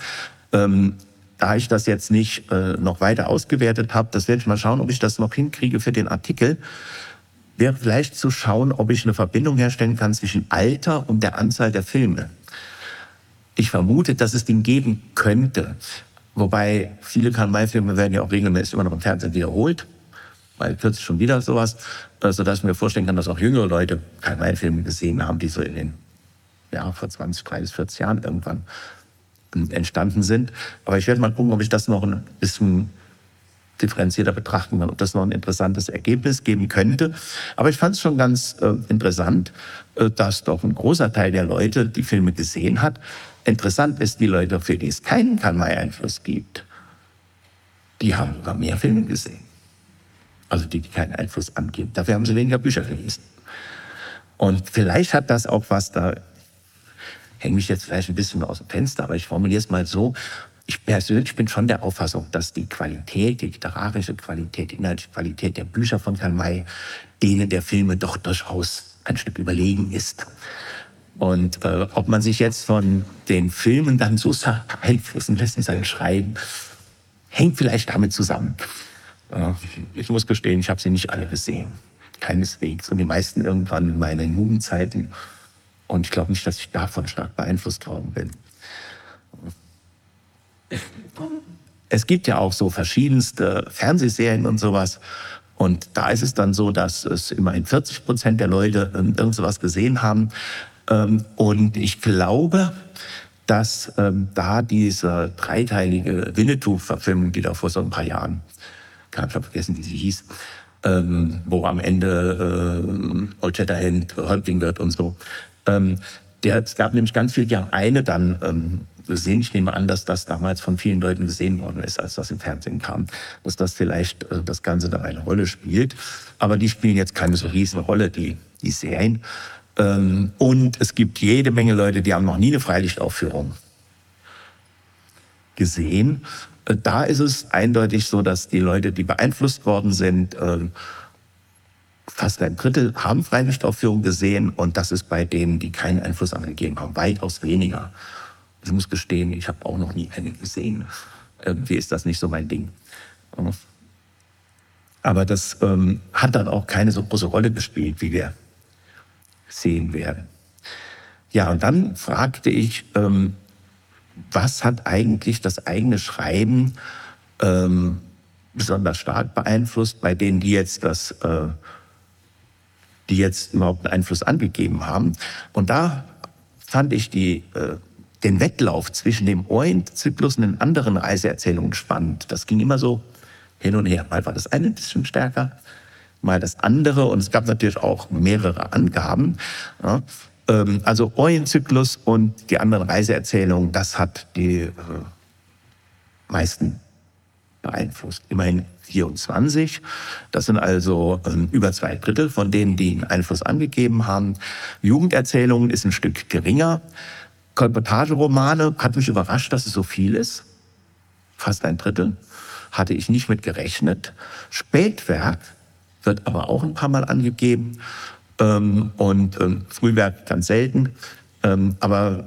Ähm, da ich das jetzt nicht äh, noch weiter ausgewertet habe, das werde ich mal schauen, ob ich das noch hinkriege für den Artikel, wäre vielleicht zu schauen, ob ich eine Verbindung herstellen kann zwischen Alter und der Anzahl der Filme. Ich vermute, dass es den geben könnte. Wobei viele Karl-May-Filme werden ja auch regelmäßig immer noch im Fernsehen wiederholt. Weil kürzlich schon wieder sowas, äh, sodass ich mir vorstellen kann, dass auch jüngere Leute Karl-May-Filme gesehen haben, die so in den, ja, vor 20, 30, 40 Jahren irgendwann entstanden sind. Aber ich werde mal gucken, ob ich das noch ein bisschen differenzierter betrachten kann, ob das noch ein interessantes Ergebnis geben könnte. Aber ich fand es schon ganz äh, interessant, äh, dass doch ein großer Teil der Leute die Filme gesehen hat. Interessant ist, die Leute, für die es keinen Kanmai-Einfluss gibt, die haben sogar mehr Filme gesehen. Also die, die keinen Einfluss angeben. Dafür haben sie weniger Bücher gelesen. Und vielleicht hat das auch was da, hänge mich jetzt vielleicht ein bisschen aus dem Fenster, aber ich formuliere es mal so, ich persönlich bin schon der Auffassung, dass die Qualität, die literarische Qualität, die inhaltliche Qualität der Bücher von Karl May denen der Filme doch durchaus ein Stück überlegen ist. Und äh, ob man sich jetzt von den Filmen dann so beeinflussen lässt in seinem Schreiben, hängt vielleicht damit zusammen. Ich muss gestehen, ich habe sie nicht alle gesehen. Keineswegs. Und die meisten irgendwann in meiner Jugendzeiten. Und ich glaube nicht, dass ich davon stark beeinflusst worden bin. Es gibt ja auch so verschiedenste Fernsehserien und sowas. Und da ist es dann so, dass es immerhin 40 Prozent der Leute irgend sowas gesehen haben. Ähm, und ich glaube, dass ähm, da diese dreiteilige Winnetou-Verfilmung, die da vor so ein paar Jahren, ich habe vergessen, wie sie hieß, ähm, wo am Ende äh, Old Shatterhand Häuptling wird und so. Ähm, der, es gab nämlich ganz viel, ja, eine dann ähm, gesehen. Ich nehme an, dass das damals von vielen Leuten gesehen worden ist, als das im Fernsehen kam, dass das vielleicht äh, das Ganze da eine Rolle spielt. Aber die spielen jetzt keine so riesen Rolle, die, die Serien. Ähm, und es gibt jede Menge Leute, die haben noch nie eine Freilichtaufführung gesehen. Da ist es eindeutig so, dass die Leute, die beeinflusst worden sind, äh, fast ein Drittel haben Freilichtaufführungen gesehen und das ist bei denen, die keinen Einfluss angegeben haben, weitaus weniger. Ich muss gestehen, ich habe auch noch nie eine gesehen. Irgendwie ist das nicht so mein Ding. Aber das ähm, hat dann auch keine so große Rolle gespielt, wie wir sehen werden. Ja, und dann fragte ich, ähm, was hat eigentlich das eigene Schreiben ähm, besonders stark beeinflusst bei denen, die jetzt das, äh, die jetzt überhaupt einen Einfluss angegeben haben. Und da fand ich die äh, den Wettlauf zwischen dem Orient-Zyklus und den anderen Reiseerzählungen spannend. Das ging immer so hin und her. Mal war das eine ein bisschen stärker, mal das andere. Und es gab natürlich auch mehrere Angaben. Ja. Ähm, also Orient-Zyklus und die anderen Reiseerzählungen, das hat die äh, meisten beeinflusst. Immerhin 24. Das sind also äh, über zwei Drittel von denen, die einen Einfluss angegeben haben. Jugenderzählungen ist ein Stück geringer. Kolportageromane hat mich überrascht, dass es so viel ist. Fast ein Drittel. Hatte ich nicht mit gerechnet. Spätwerk wird aber auch ein paar Mal angegeben. Ähm, und ähm, Frühwerk ganz selten. Ähm, aber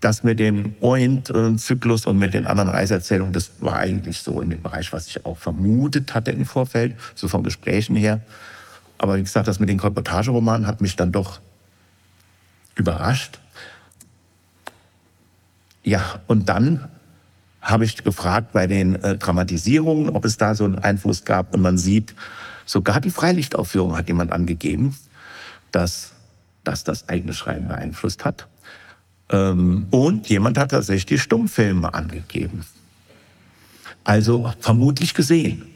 das mit dem Orient-Zyklus und mit den anderen Reiseerzählungen, das war eigentlich so in dem Bereich, was ich auch vermutet hatte im Vorfeld, so von Gesprächen her. Aber wie gesagt, das mit den Kolportageromanen hat mich dann doch überrascht. Ja, und dann habe ich gefragt bei den äh, Dramatisierungen, ob es da so einen Einfluss gab. Und man sieht, sogar die Freilichtaufführung hat jemand angegeben, dass, dass das eigene Schreiben beeinflusst hat. Ähm, und jemand hat tatsächlich die Stummfilme angegeben. Also vermutlich gesehen.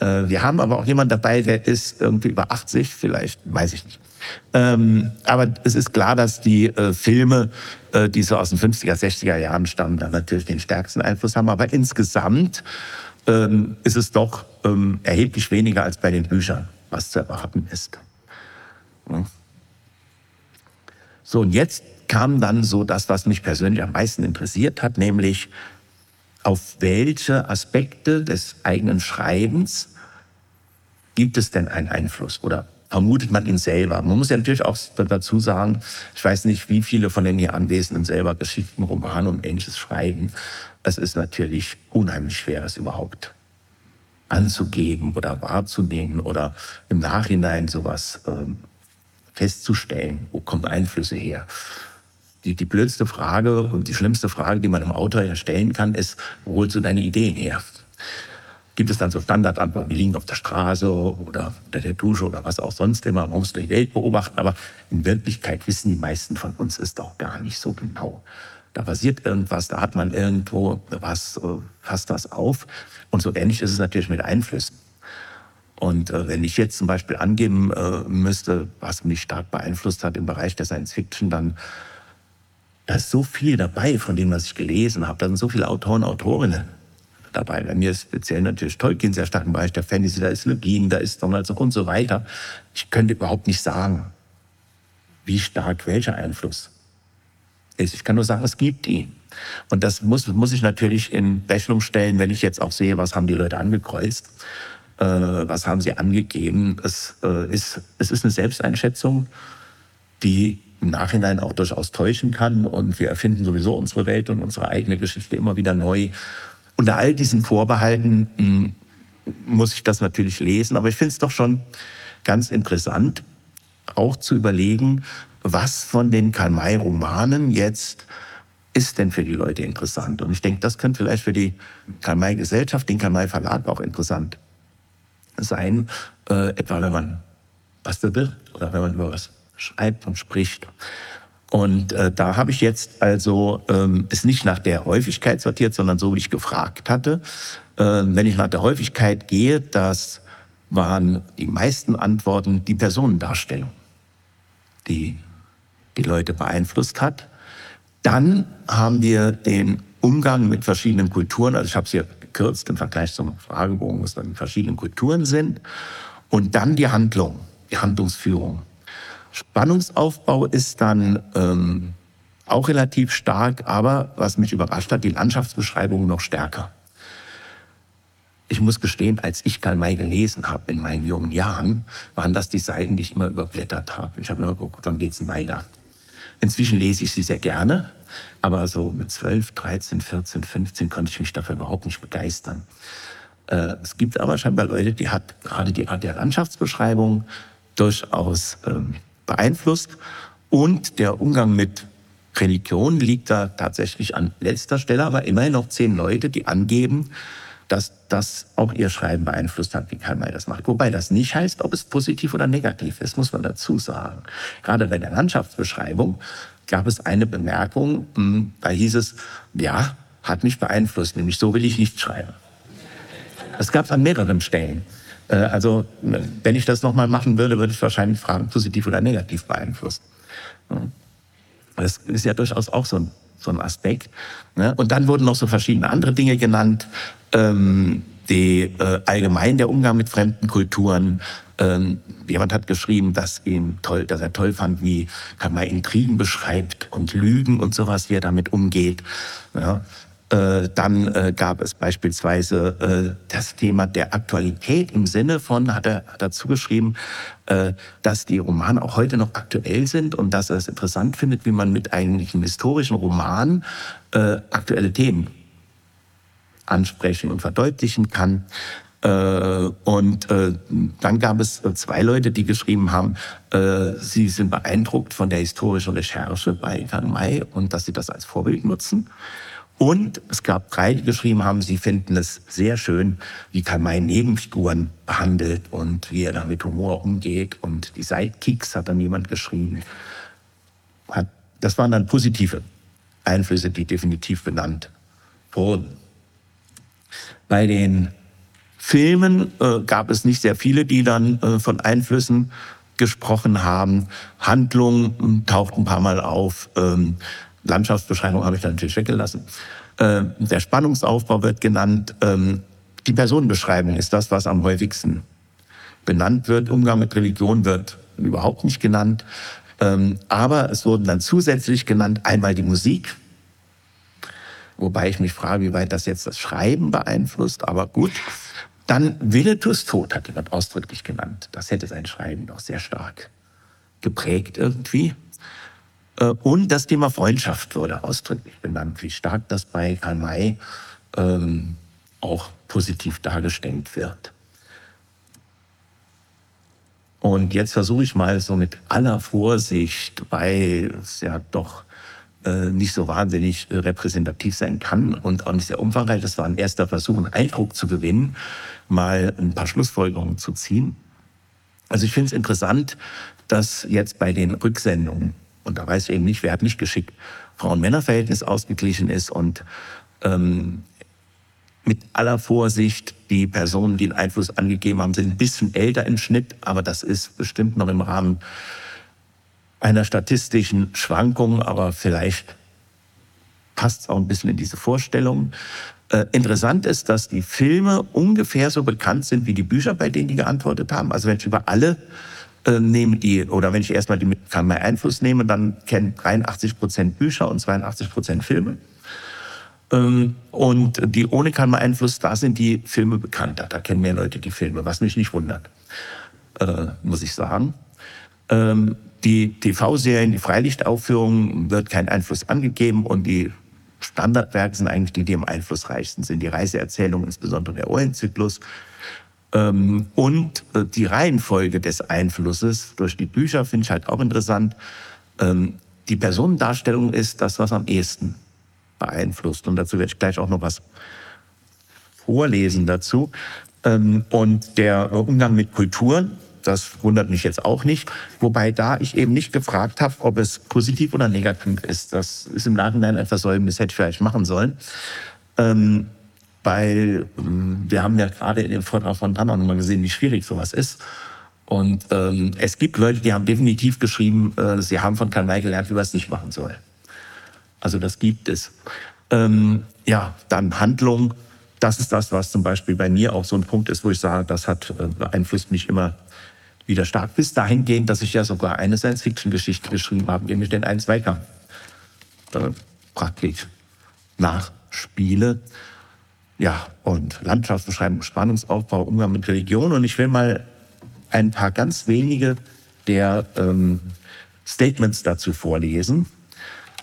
Äh, wir haben aber auch jemand dabei, der ist irgendwie über 80, vielleicht, weiß ich nicht. Ähm, aber es ist klar, dass die äh, Filme, äh, die so aus den 50er, 60er Jahren stammen, da natürlich den stärksten Einfluss haben. Aber insgesamt ähm, ist es doch erheblich weniger als bei den Büchern, was zu erwarten ist. Ja. So, und jetzt kam dann so das, was mich persönlich am meisten interessiert hat, nämlich auf welche Aspekte des eigenen Schreibens gibt es denn einen Einfluss oder vermutet man ihn selber. Man muss ja natürlich auch dazu sagen, ich weiß nicht, wie viele von den hier Anwesenden selber Geschichten, Romane und ähnliches schreiben. Es ist natürlich unheimlich schwer, das überhaupt anzugeben oder wahrzunehmen oder im Nachhinein sowas ähm, festzustellen. Wo kommen Einflüsse her? Die, die blödste Frage und die schlimmste Frage, die man im Autor ja stellen kann, ist, wo holst du deine Ideen her? gibt es dann so Standardantworten, die liegen auf der Straße oder unter der Dusche oder was auch sonst immer. Man muss die Welt beobachten, aber in Wirklichkeit wissen die meisten von uns es doch gar nicht so genau. Da passiert irgendwas, da hat man irgendwo was, äh, fasst was auf. Und so ähnlich ist es natürlich mit Einflüssen. Und äh, wenn ich jetzt zum Beispiel angeben äh, müsste, was mich stark beeinflusst hat im Bereich der Science Fiction, dann da ist so viel dabei von dem, was ich gelesen habe. Da sind so viele Autoren, Autorinnen dabei. Bei mir ist speziell natürlich Tolkien sehr stark im Bereich der Fantasy, da ist Login, da ist Donaldson und so weiter. Ich könnte überhaupt nicht sagen, wie stark welcher Einfluss ist. Ich kann nur sagen, es gibt ihn. Und das muss, muss ich natürlich in Rechnung stellen, wenn ich jetzt auch sehe, was haben die Leute angekreuzt, äh, was haben sie angegeben. Es, äh, ist, es ist eine Selbsteinschätzung, die im Nachhinein auch durchaus täuschen kann. Und wir erfinden sowieso unsere Welt und unsere eigene Geschichte immer wieder neu. Unter all diesen Vorbehalten hm, muss ich das natürlich lesen, aber ich finde es doch schon ganz interessant, auch zu überlegen, was von den Karl-May-Romanen jetzt ist denn für die Leute interessant. Und ich denke, das könnte vielleicht für die Karl-May-Gesellschaft, den Karl-May-Verlag auch interessant sein, äh, etwa wenn man basteln will oder wenn man über was schreibt und spricht. Und äh, da habe ich jetzt also ähm, es nicht nach der Häufigkeit sortiert, sondern so, wie ich gefragt hatte. Äh, wenn ich nach der Häufigkeit gehe, das waren die meisten Antworten die Personendarstellung, die die Leute beeinflusst hat. Dann haben wir den Umgang mit verschiedenen Kulturen. Also ich habe es hier gekürzt im Vergleich zum Fragebogen, was dann die verschiedenen Kulturen sind. Und dann die Handlung, die Handlungsführung. Spannungsaufbau ist dann ähm, auch relativ stark, aber was mich überrascht hat, die Landschaftsbeschreibung noch stärker. Ich muss gestehen, als ich Karl May gelesen habe in meinen jungen Jahren, waren das die Seiten, die ich immer überblättert habe. Ich habe immer geguckt, wann geht's denn weiter? Inzwischen lese ich sie sehr gerne, aber so mit 12, 13, 14, 15 konnte ich mich dafür überhaupt nicht begeistern. Äh, es gibt aber scheinbar Leute, die hat gerade die Art der Landschaftsbeschreibung durchaus ähm, beeinflusst. Und der Umgang mit Religion liegt da tatsächlich an letzter Stelle, aber immerhin noch zehn Leute, die angeben, dass das auch ihr Schreiben beeinflusst hat, wie Karl May das macht. Wobei das nicht heißt, ob es positiv oder negativ ist, muss man dazu sagen. Gerade bei der Landschaftsbeschreibung gab es eine Bemerkung, hm, da hieß es, ja, hat mich beeinflusst, nämlich so will ich nicht schreiben. Das gab es an mehreren Stellen. Äh, also wenn ich das nochmal machen würde, würde ich wahrscheinlich fragen, positiv oder negativ beeinflussen. Das ist ja durchaus auch so ein, so ein Aspekt. Ne? Und dann wurden noch so verschiedene andere Dinge genannt. Ähm, die äh, allgemein der Umgang mit fremden Kulturen. Ähm, jemand hat geschrieben, dass ihn toll, dass er toll fand, wie kann man Intrigen beschreibt und Lügen und sowas, wie er damit umgeht. Ja. Äh, dann äh, gab es beispielsweise äh, das Thema der Aktualität im Sinne von, hat er dazu geschrieben, äh, dass die Romane auch heute noch aktuell sind und dass er es interessant findet, wie man mit einem historischen Roman äh, aktuelle Themen ansprechen und verdeutlichen kann. Äh, und äh, dann gab es zwei Leute, die geschrieben haben, äh, sie sind beeindruckt von der historischen Recherche bei Karl May und dass sie das als Vorbild nutzen. Und es gab drei, die geschrieben haben, sie finden es sehr schön, wie Karl May Nebenfiguren behandelt und wie er da mit Humor umgeht. Und die Sidekicks hat dann jemand geschrieben. das waren dann positive Einflüsse, die definitiv benannt wurden. Bei den Filmen äh, gab es nicht sehr viele, die dann äh, von Einflüssen gesprochen haben. Handlung hm, taucht ein paar Mal auf. Ähm, Landschaftsbeschreibung habe ich dann natürlich weggelassen. Äh, der Spannungsaufbau wird genannt. Ähm, die Personenbeschreibung ist das, was am häufigsten benannt wird. Umgang mit Religion wird überhaupt nicht genannt. Ähm, aber es wurden dann zusätzlich genannt einmal die Musik, wobei ich mich frage, wie weit das jetzt das Schreiben beeinflusst. Aber gut. Dann Winnetous Tod hat jemand ausdrücklich genannt. Das hätte sein Schreiben doch sehr stark geprägt irgendwie. Äh, und das Thema Freundschaft wurde ausdrücklich benannt, wie stark das bei Karl May ähm, auch positiv dargestellt wird. Und jetzt versuche ich mal so mit aller Vorsicht, weil es ja doch nicht so wahnsinnig äh, repräsentativ sein kann und auch nicht sehr umfangreich. Das war ein erster Versuch, einen Eindruck zu gewinnen, mal ein paar Schlussfolgerungen zu ziehen. Also ich finde es interessant, dass jetzt bei den Rücksendungen, und da weiß ich eben nicht, wer hat nicht geschickt, Frauen-Männer-Verhältnis ausgeglichen ist und ähm, mit aller Vorsicht, die Personen, die den Einfluss angegeben haben, sind ein bisschen älter im Schnitt, aber das ist bestimmt noch im Rahmen einer statistischen Schwankung, aber vielleicht passt es auch ein bisschen in diese Vorstellung. Äh, interessant ist, dass die Filme ungefähr so bekannt sind wie die Bücher, bei denen die geantwortet haben. Also wenn ich über alle äh, nehme, die, oder wenn ich erstmal die mit keinem Einfluss nehme, dann kennen 83 Prozent Bücher und 82 Prozent Filme. Ähm, und die ohne keinen Einfluss, da sind die Filme bekannter. Da kennen mehr Leute die Filme, was mich nicht wundert, äh, muss ich sagen. Ähm, die TV-Serien, die Freilichtaufführungen wird kein Einfluss angegeben und die Standardwerke sind eigentlich die, die am einflussreichsten sind. Die Reiseerzählung, insbesondere der Ohren-Zyklus. Ähm, und äh, die Reihenfolge des Einflusses durch die Bücher finde ich halt auch interessant. Die Personendarstellung ist das, was am ehesten beeinflusst. Und dazu werde ich gleich auch noch was vorlesen dazu. Ähm, und der Umgang mit Kulturen, das wundert mich jetzt auch nicht. Wobei da ich eben nicht gefragt habe, ob es positiv oder negativ ist. Das ist im Nachhinein ein Versäumnis, hätte ich vielleicht machen sollen. Ähm, weil ähm, wir haben ja gerade in dem Vortrag von Tanner nochmal gesehen, wie schwierig sowas ist. Und ähm, es gibt Leute, die haben definitiv geschrieben, äh, sie haben von May gelernt, wie man es nicht machen soll. Also das gibt es. Ähm, ja, dann Handlung. Das ist das, was zum Beispiel bei mir auch so ein Punkt ist, wo ich sage, das hat äh, beeinflusst mich immer wieder stark. Bis dahin gehen, dass ich ja sogar eine Science-Fiction-Geschichte geschrieben habe, nämlich den einen Zweikampf. Äh, praktisch nachspiele. Ja, und Landschaftsbeschreibung, Spannungsaufbau, Umgang mit Religion. Und ich will mal ein paar ganz wenige der ähm, Statements dazu vorlesen.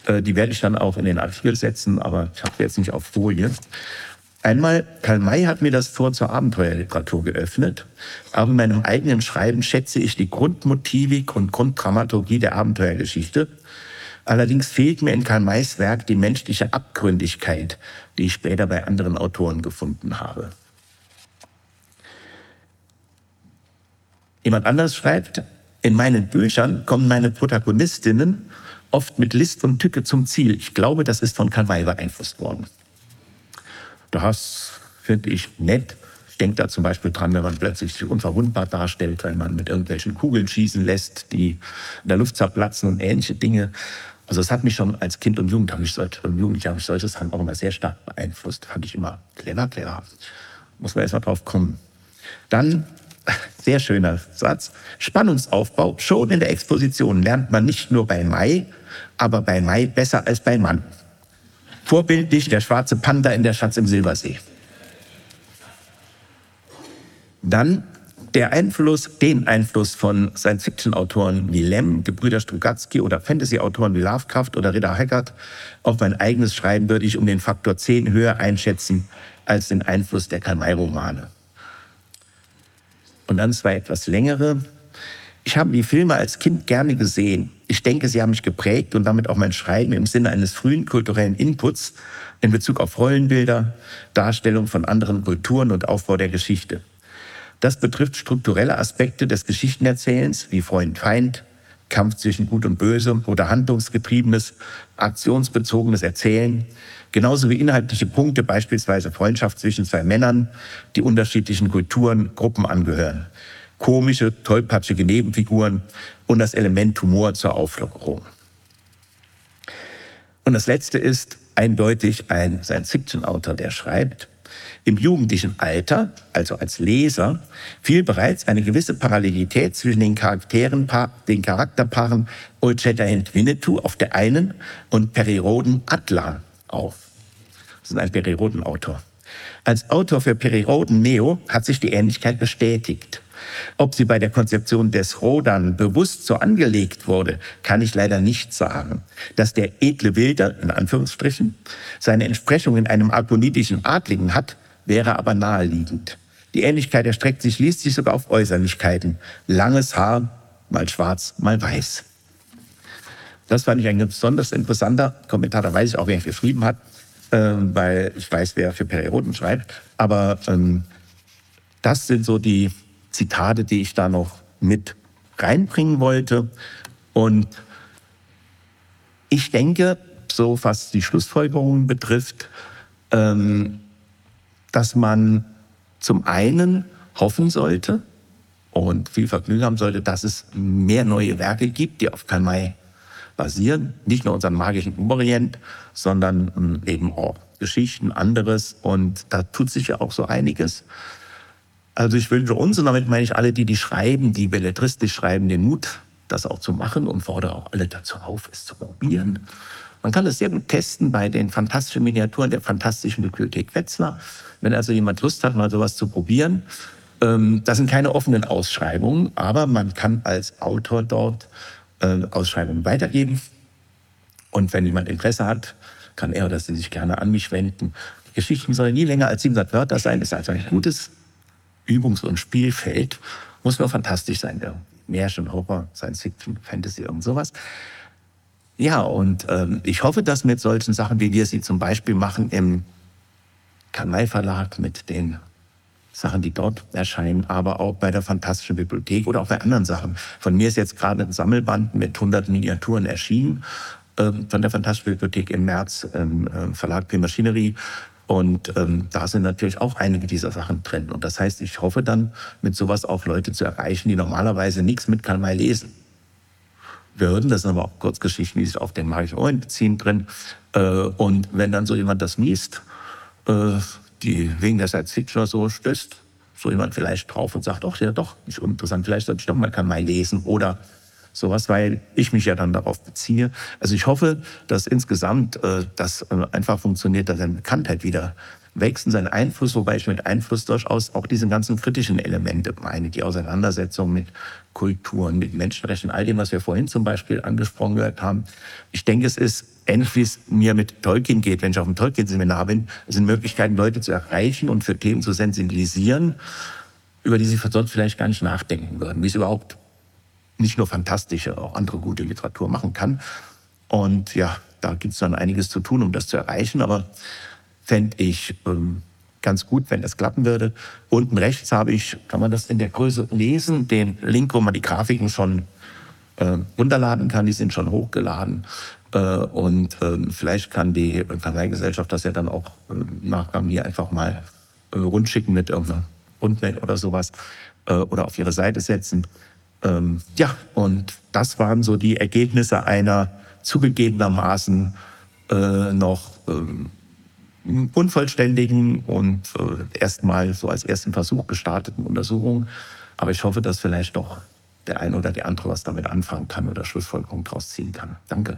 Äh, die werde ich dann auch in den Artikel setzen, aber ich habe jetzt nicht auf Folie. Einmal, Karl May hat mir das Tor zur Abenteuerliteratur geöffnet. Aber in meinem eigenen Schreiben schätze ich die Grundmotivik und Grunddramaturgie der Abenteuergeschichte. Allerdings fehlt mir in Karl Mays Werk die menschliche Abgründigkeit, die ich später bei anderen Autoren gefunden habe. Jemand anders schreibt, in meinen Büchern kommen meine Protagonistinnen oft mit List und Tücke zum Ziel. Ich glaube, das ist von Karl May beeinflusst worden. Das finde ich nett. Ich denke da zum Beispiel dran, wenn man plötzlich sich unverwundbar darstellt, wenn man mit irgendwelchen Kugeln schießen lässt, die in der Luft zerplatzen und ähnliche Dinge. Also es hat mich schon als Kind und Jugend, habe ich solche, und Jugendlicher habe ich solches Sachen auch immer sehr stark beeinflusst. Fand ich immer clever, clever. Muss man erst mal drauf kommen. Dann sehr schöner Satz. Spannungsaufbau. Schon in der Exposition lernt man nicht nur bei Mai, aber bei Mai besser als bei Mann. Vorbildlich der schwarze Panda in der Schatz im Silbersee. Dann der Einfluss, den Einfluss von Science-Fiction-Autoren wie Lem, Gebrüder Strugatsky oder Fantasy-Autoren wie Lovecraft oder Ritter Haggard auf mein eigenes Schreiben würde ich um den Faktor 10 höher einschätzen als den Einfluss der Karl-May-Romane. Und dann zwei etwas längere. Ich habe die Filme als Kind gerne gesehen. Ich denke, sie haben mich geprägt und damit auch mein Schreiben im Sinne eines frühen kulturellen Inputs in Bezug auf Rollenbilder, Darstellung von anderen Kulturen und Aufbau der Geschichte. Das betrifft strukturelle Aspekte des Geschichtenerzählens wie Freund-Feind, Kampf zwischen Gut und Böse oder handlungsgetriebenes, aktionsbezogenes Erzählen, genauso wie inhaltliche Punkte, beispielsweise Freundschaft zwischen zwei Männern, die unterschiedlichen Kulturen, Gruppen angehören, komische, tollpatschige Nebenfiguren und das Element Humor zur Auflockerung. Und das Letzte ist eindeutig ein Science-Fiction-Autor, der schreibt, im jugendlichen Alter, also als Leser, fiel bereits eine gewisse Parallelität zwischen den Charakteren, den Charakterpaaren Old Shatterhand Winnetou auf der einen und Periroden Adler auf. Das ist ein Periroden-Autor. Als Autor für Periroden Neo hat sich die Ähnlichkeit bestätigt. Ob sie bei der Konzeption des Rodan bewusst so angelegt wurde, kann ich leider nicht sagen. Dass der edle Wilder, in Anführungsstrichen, seine Entsprechung in einem akonitischen Adligen hat, wäre aber naheliegend. Die Ähnlichkeit erstreckt sich schließlich sogar auf Äußerlichkeiten. Langes Haar, mal schwarz, mal weiß. Das fand ich ein besonders interessanter Kommentar. Da weiß ich auch, wer geschrieben hat, äh, weil ich weiß, wer für Perioden schreibt. Aber ähm, das sind so die Zitate, die ich da noch mit reinbringen wollte. Und ich denke, so was die Schlussfolgerungen betrifft, ähm, dass man zum einen hoffen sollte und viel Vergnügen haben sollte, dass es mehr neue Werke gibt, die auf Karl May basieren. Nicht nur unseren magischen Orient, sondern eben auch Geschichten, anderes. Und da tut sich ja auch so einiges. Also ich wünsche uns, und damit meine ich alle, die die schreiben, die belletristisch schreiben, den Mut, das auch zu machen und fordere auch alle dazu auf, es zu probieren. Man kann es sehr gut testen bei den fantastischen Miniaturen der Fantastischen Bibliothek Wetzlar. Wenn also jemand Lust hat, mal sowas zu probieren. Ähm, das sind keine offenen Ausschreibungen, aber man kann als Autor dort äh, Ausschreibungen weitergeben. Und wenn jemand Interesse hat, kann er oder sie sich gerne an mich wenden. Die Geschichten sollen nie länger als 700 Wörter sein. Ist also ein gutes Übungs- und Spielfeld. Muss nur fantastisch sein. Märchen, Horror, Science Fiction, Fantasy, irgend sowas. Ja, und ähm, ich hoffe, dass mit solchen Sachen, wie wir sie zum Beispiel machen im Kanal Verlag mit den Sachen, die dort erscheinen, aber auch bei der Fantastischen Bibliothek oder auch bei anderen Sachen. Von mir ist jetzt gerade ein Sammelband mit 100 Miniaturen erschienen ähm, von der Fantastischen Bibliothek im März im äh, Verlag P Machinery. Und ähm, da sind natürlich auch einige dieser Sachen drin. Und das heißt, ich hoffe dann, mit sowas auch Leute zu erreichen, die normalerweise nichts mit Karl May lesen würden. Das sind aber auch Kurzgeschichten, die sich auf den Marich Owen beziehen drin. Äh, und wenn dann so jemand das liest, äh, die wegen der Science Fiction so stößt, so jemand vielleicht drauf und sagt, ach ja doch, ist interessant, vielleicht sollte ich doch mal Kamai lesen oder sowas, weil ich mich ja dann darauf beziehe. Also ich hoffe, dass insgesamt äh, das äh, einfach funktioniert, dass seine Bekanntheit wieder wächst und sein Einfluss, wobei ich mit Einfluss durchaus auch diese ganzen kritischen Elemente meine, die Auseinandersetzung mit Kulturen, mit Menschenrechten, all dem, was wir vorhin zum Beispiel angesprochen gehört haben. Ich denke, es ist ähnlich wie es mir mit Tolkien geht, wenn ich auf einem Tolkien-Seminar bin, es sind Möglichkeiten, Leute zu erreichen und für Themen zu sensibilisieren, über die sie sonst vielleicht gar nicht nachdenken würden, wie es überhaupt nicht nur fantastische, auch andere gute Literatur machen kann. Und ja, da gibt es dann einiges zu tun, um das zu erreichen, aber fände ich ähm, ganz gut, wenn das klappen würde. Unten rechts habe ich, kann man das in der Größe lesen, den Link, wo man die Grafiken schon äh, runterladen kann. Die sind schon hochgeladen. Äh, und äh, vielleicht kann die Verleihgesellschaft das ja dann auch äh, nachher mir einfach mal äh, rundschicken mit irgendeiner Rundmail oder sowas äh, oder auf ihre Seite setzen. Ähm, ja, und das waren so die Ergebnisse einer zugegebenermaßen äh, noch ähm, unvollständigen und äh, erstmal so als ersten Versuch gestarteten Untersuchung. Aber ich hoffe, dass vielleicht doch der eine oder die andere was damit anfangen kann oder Schlussfolgerungen daraus ziehen kann. Danke.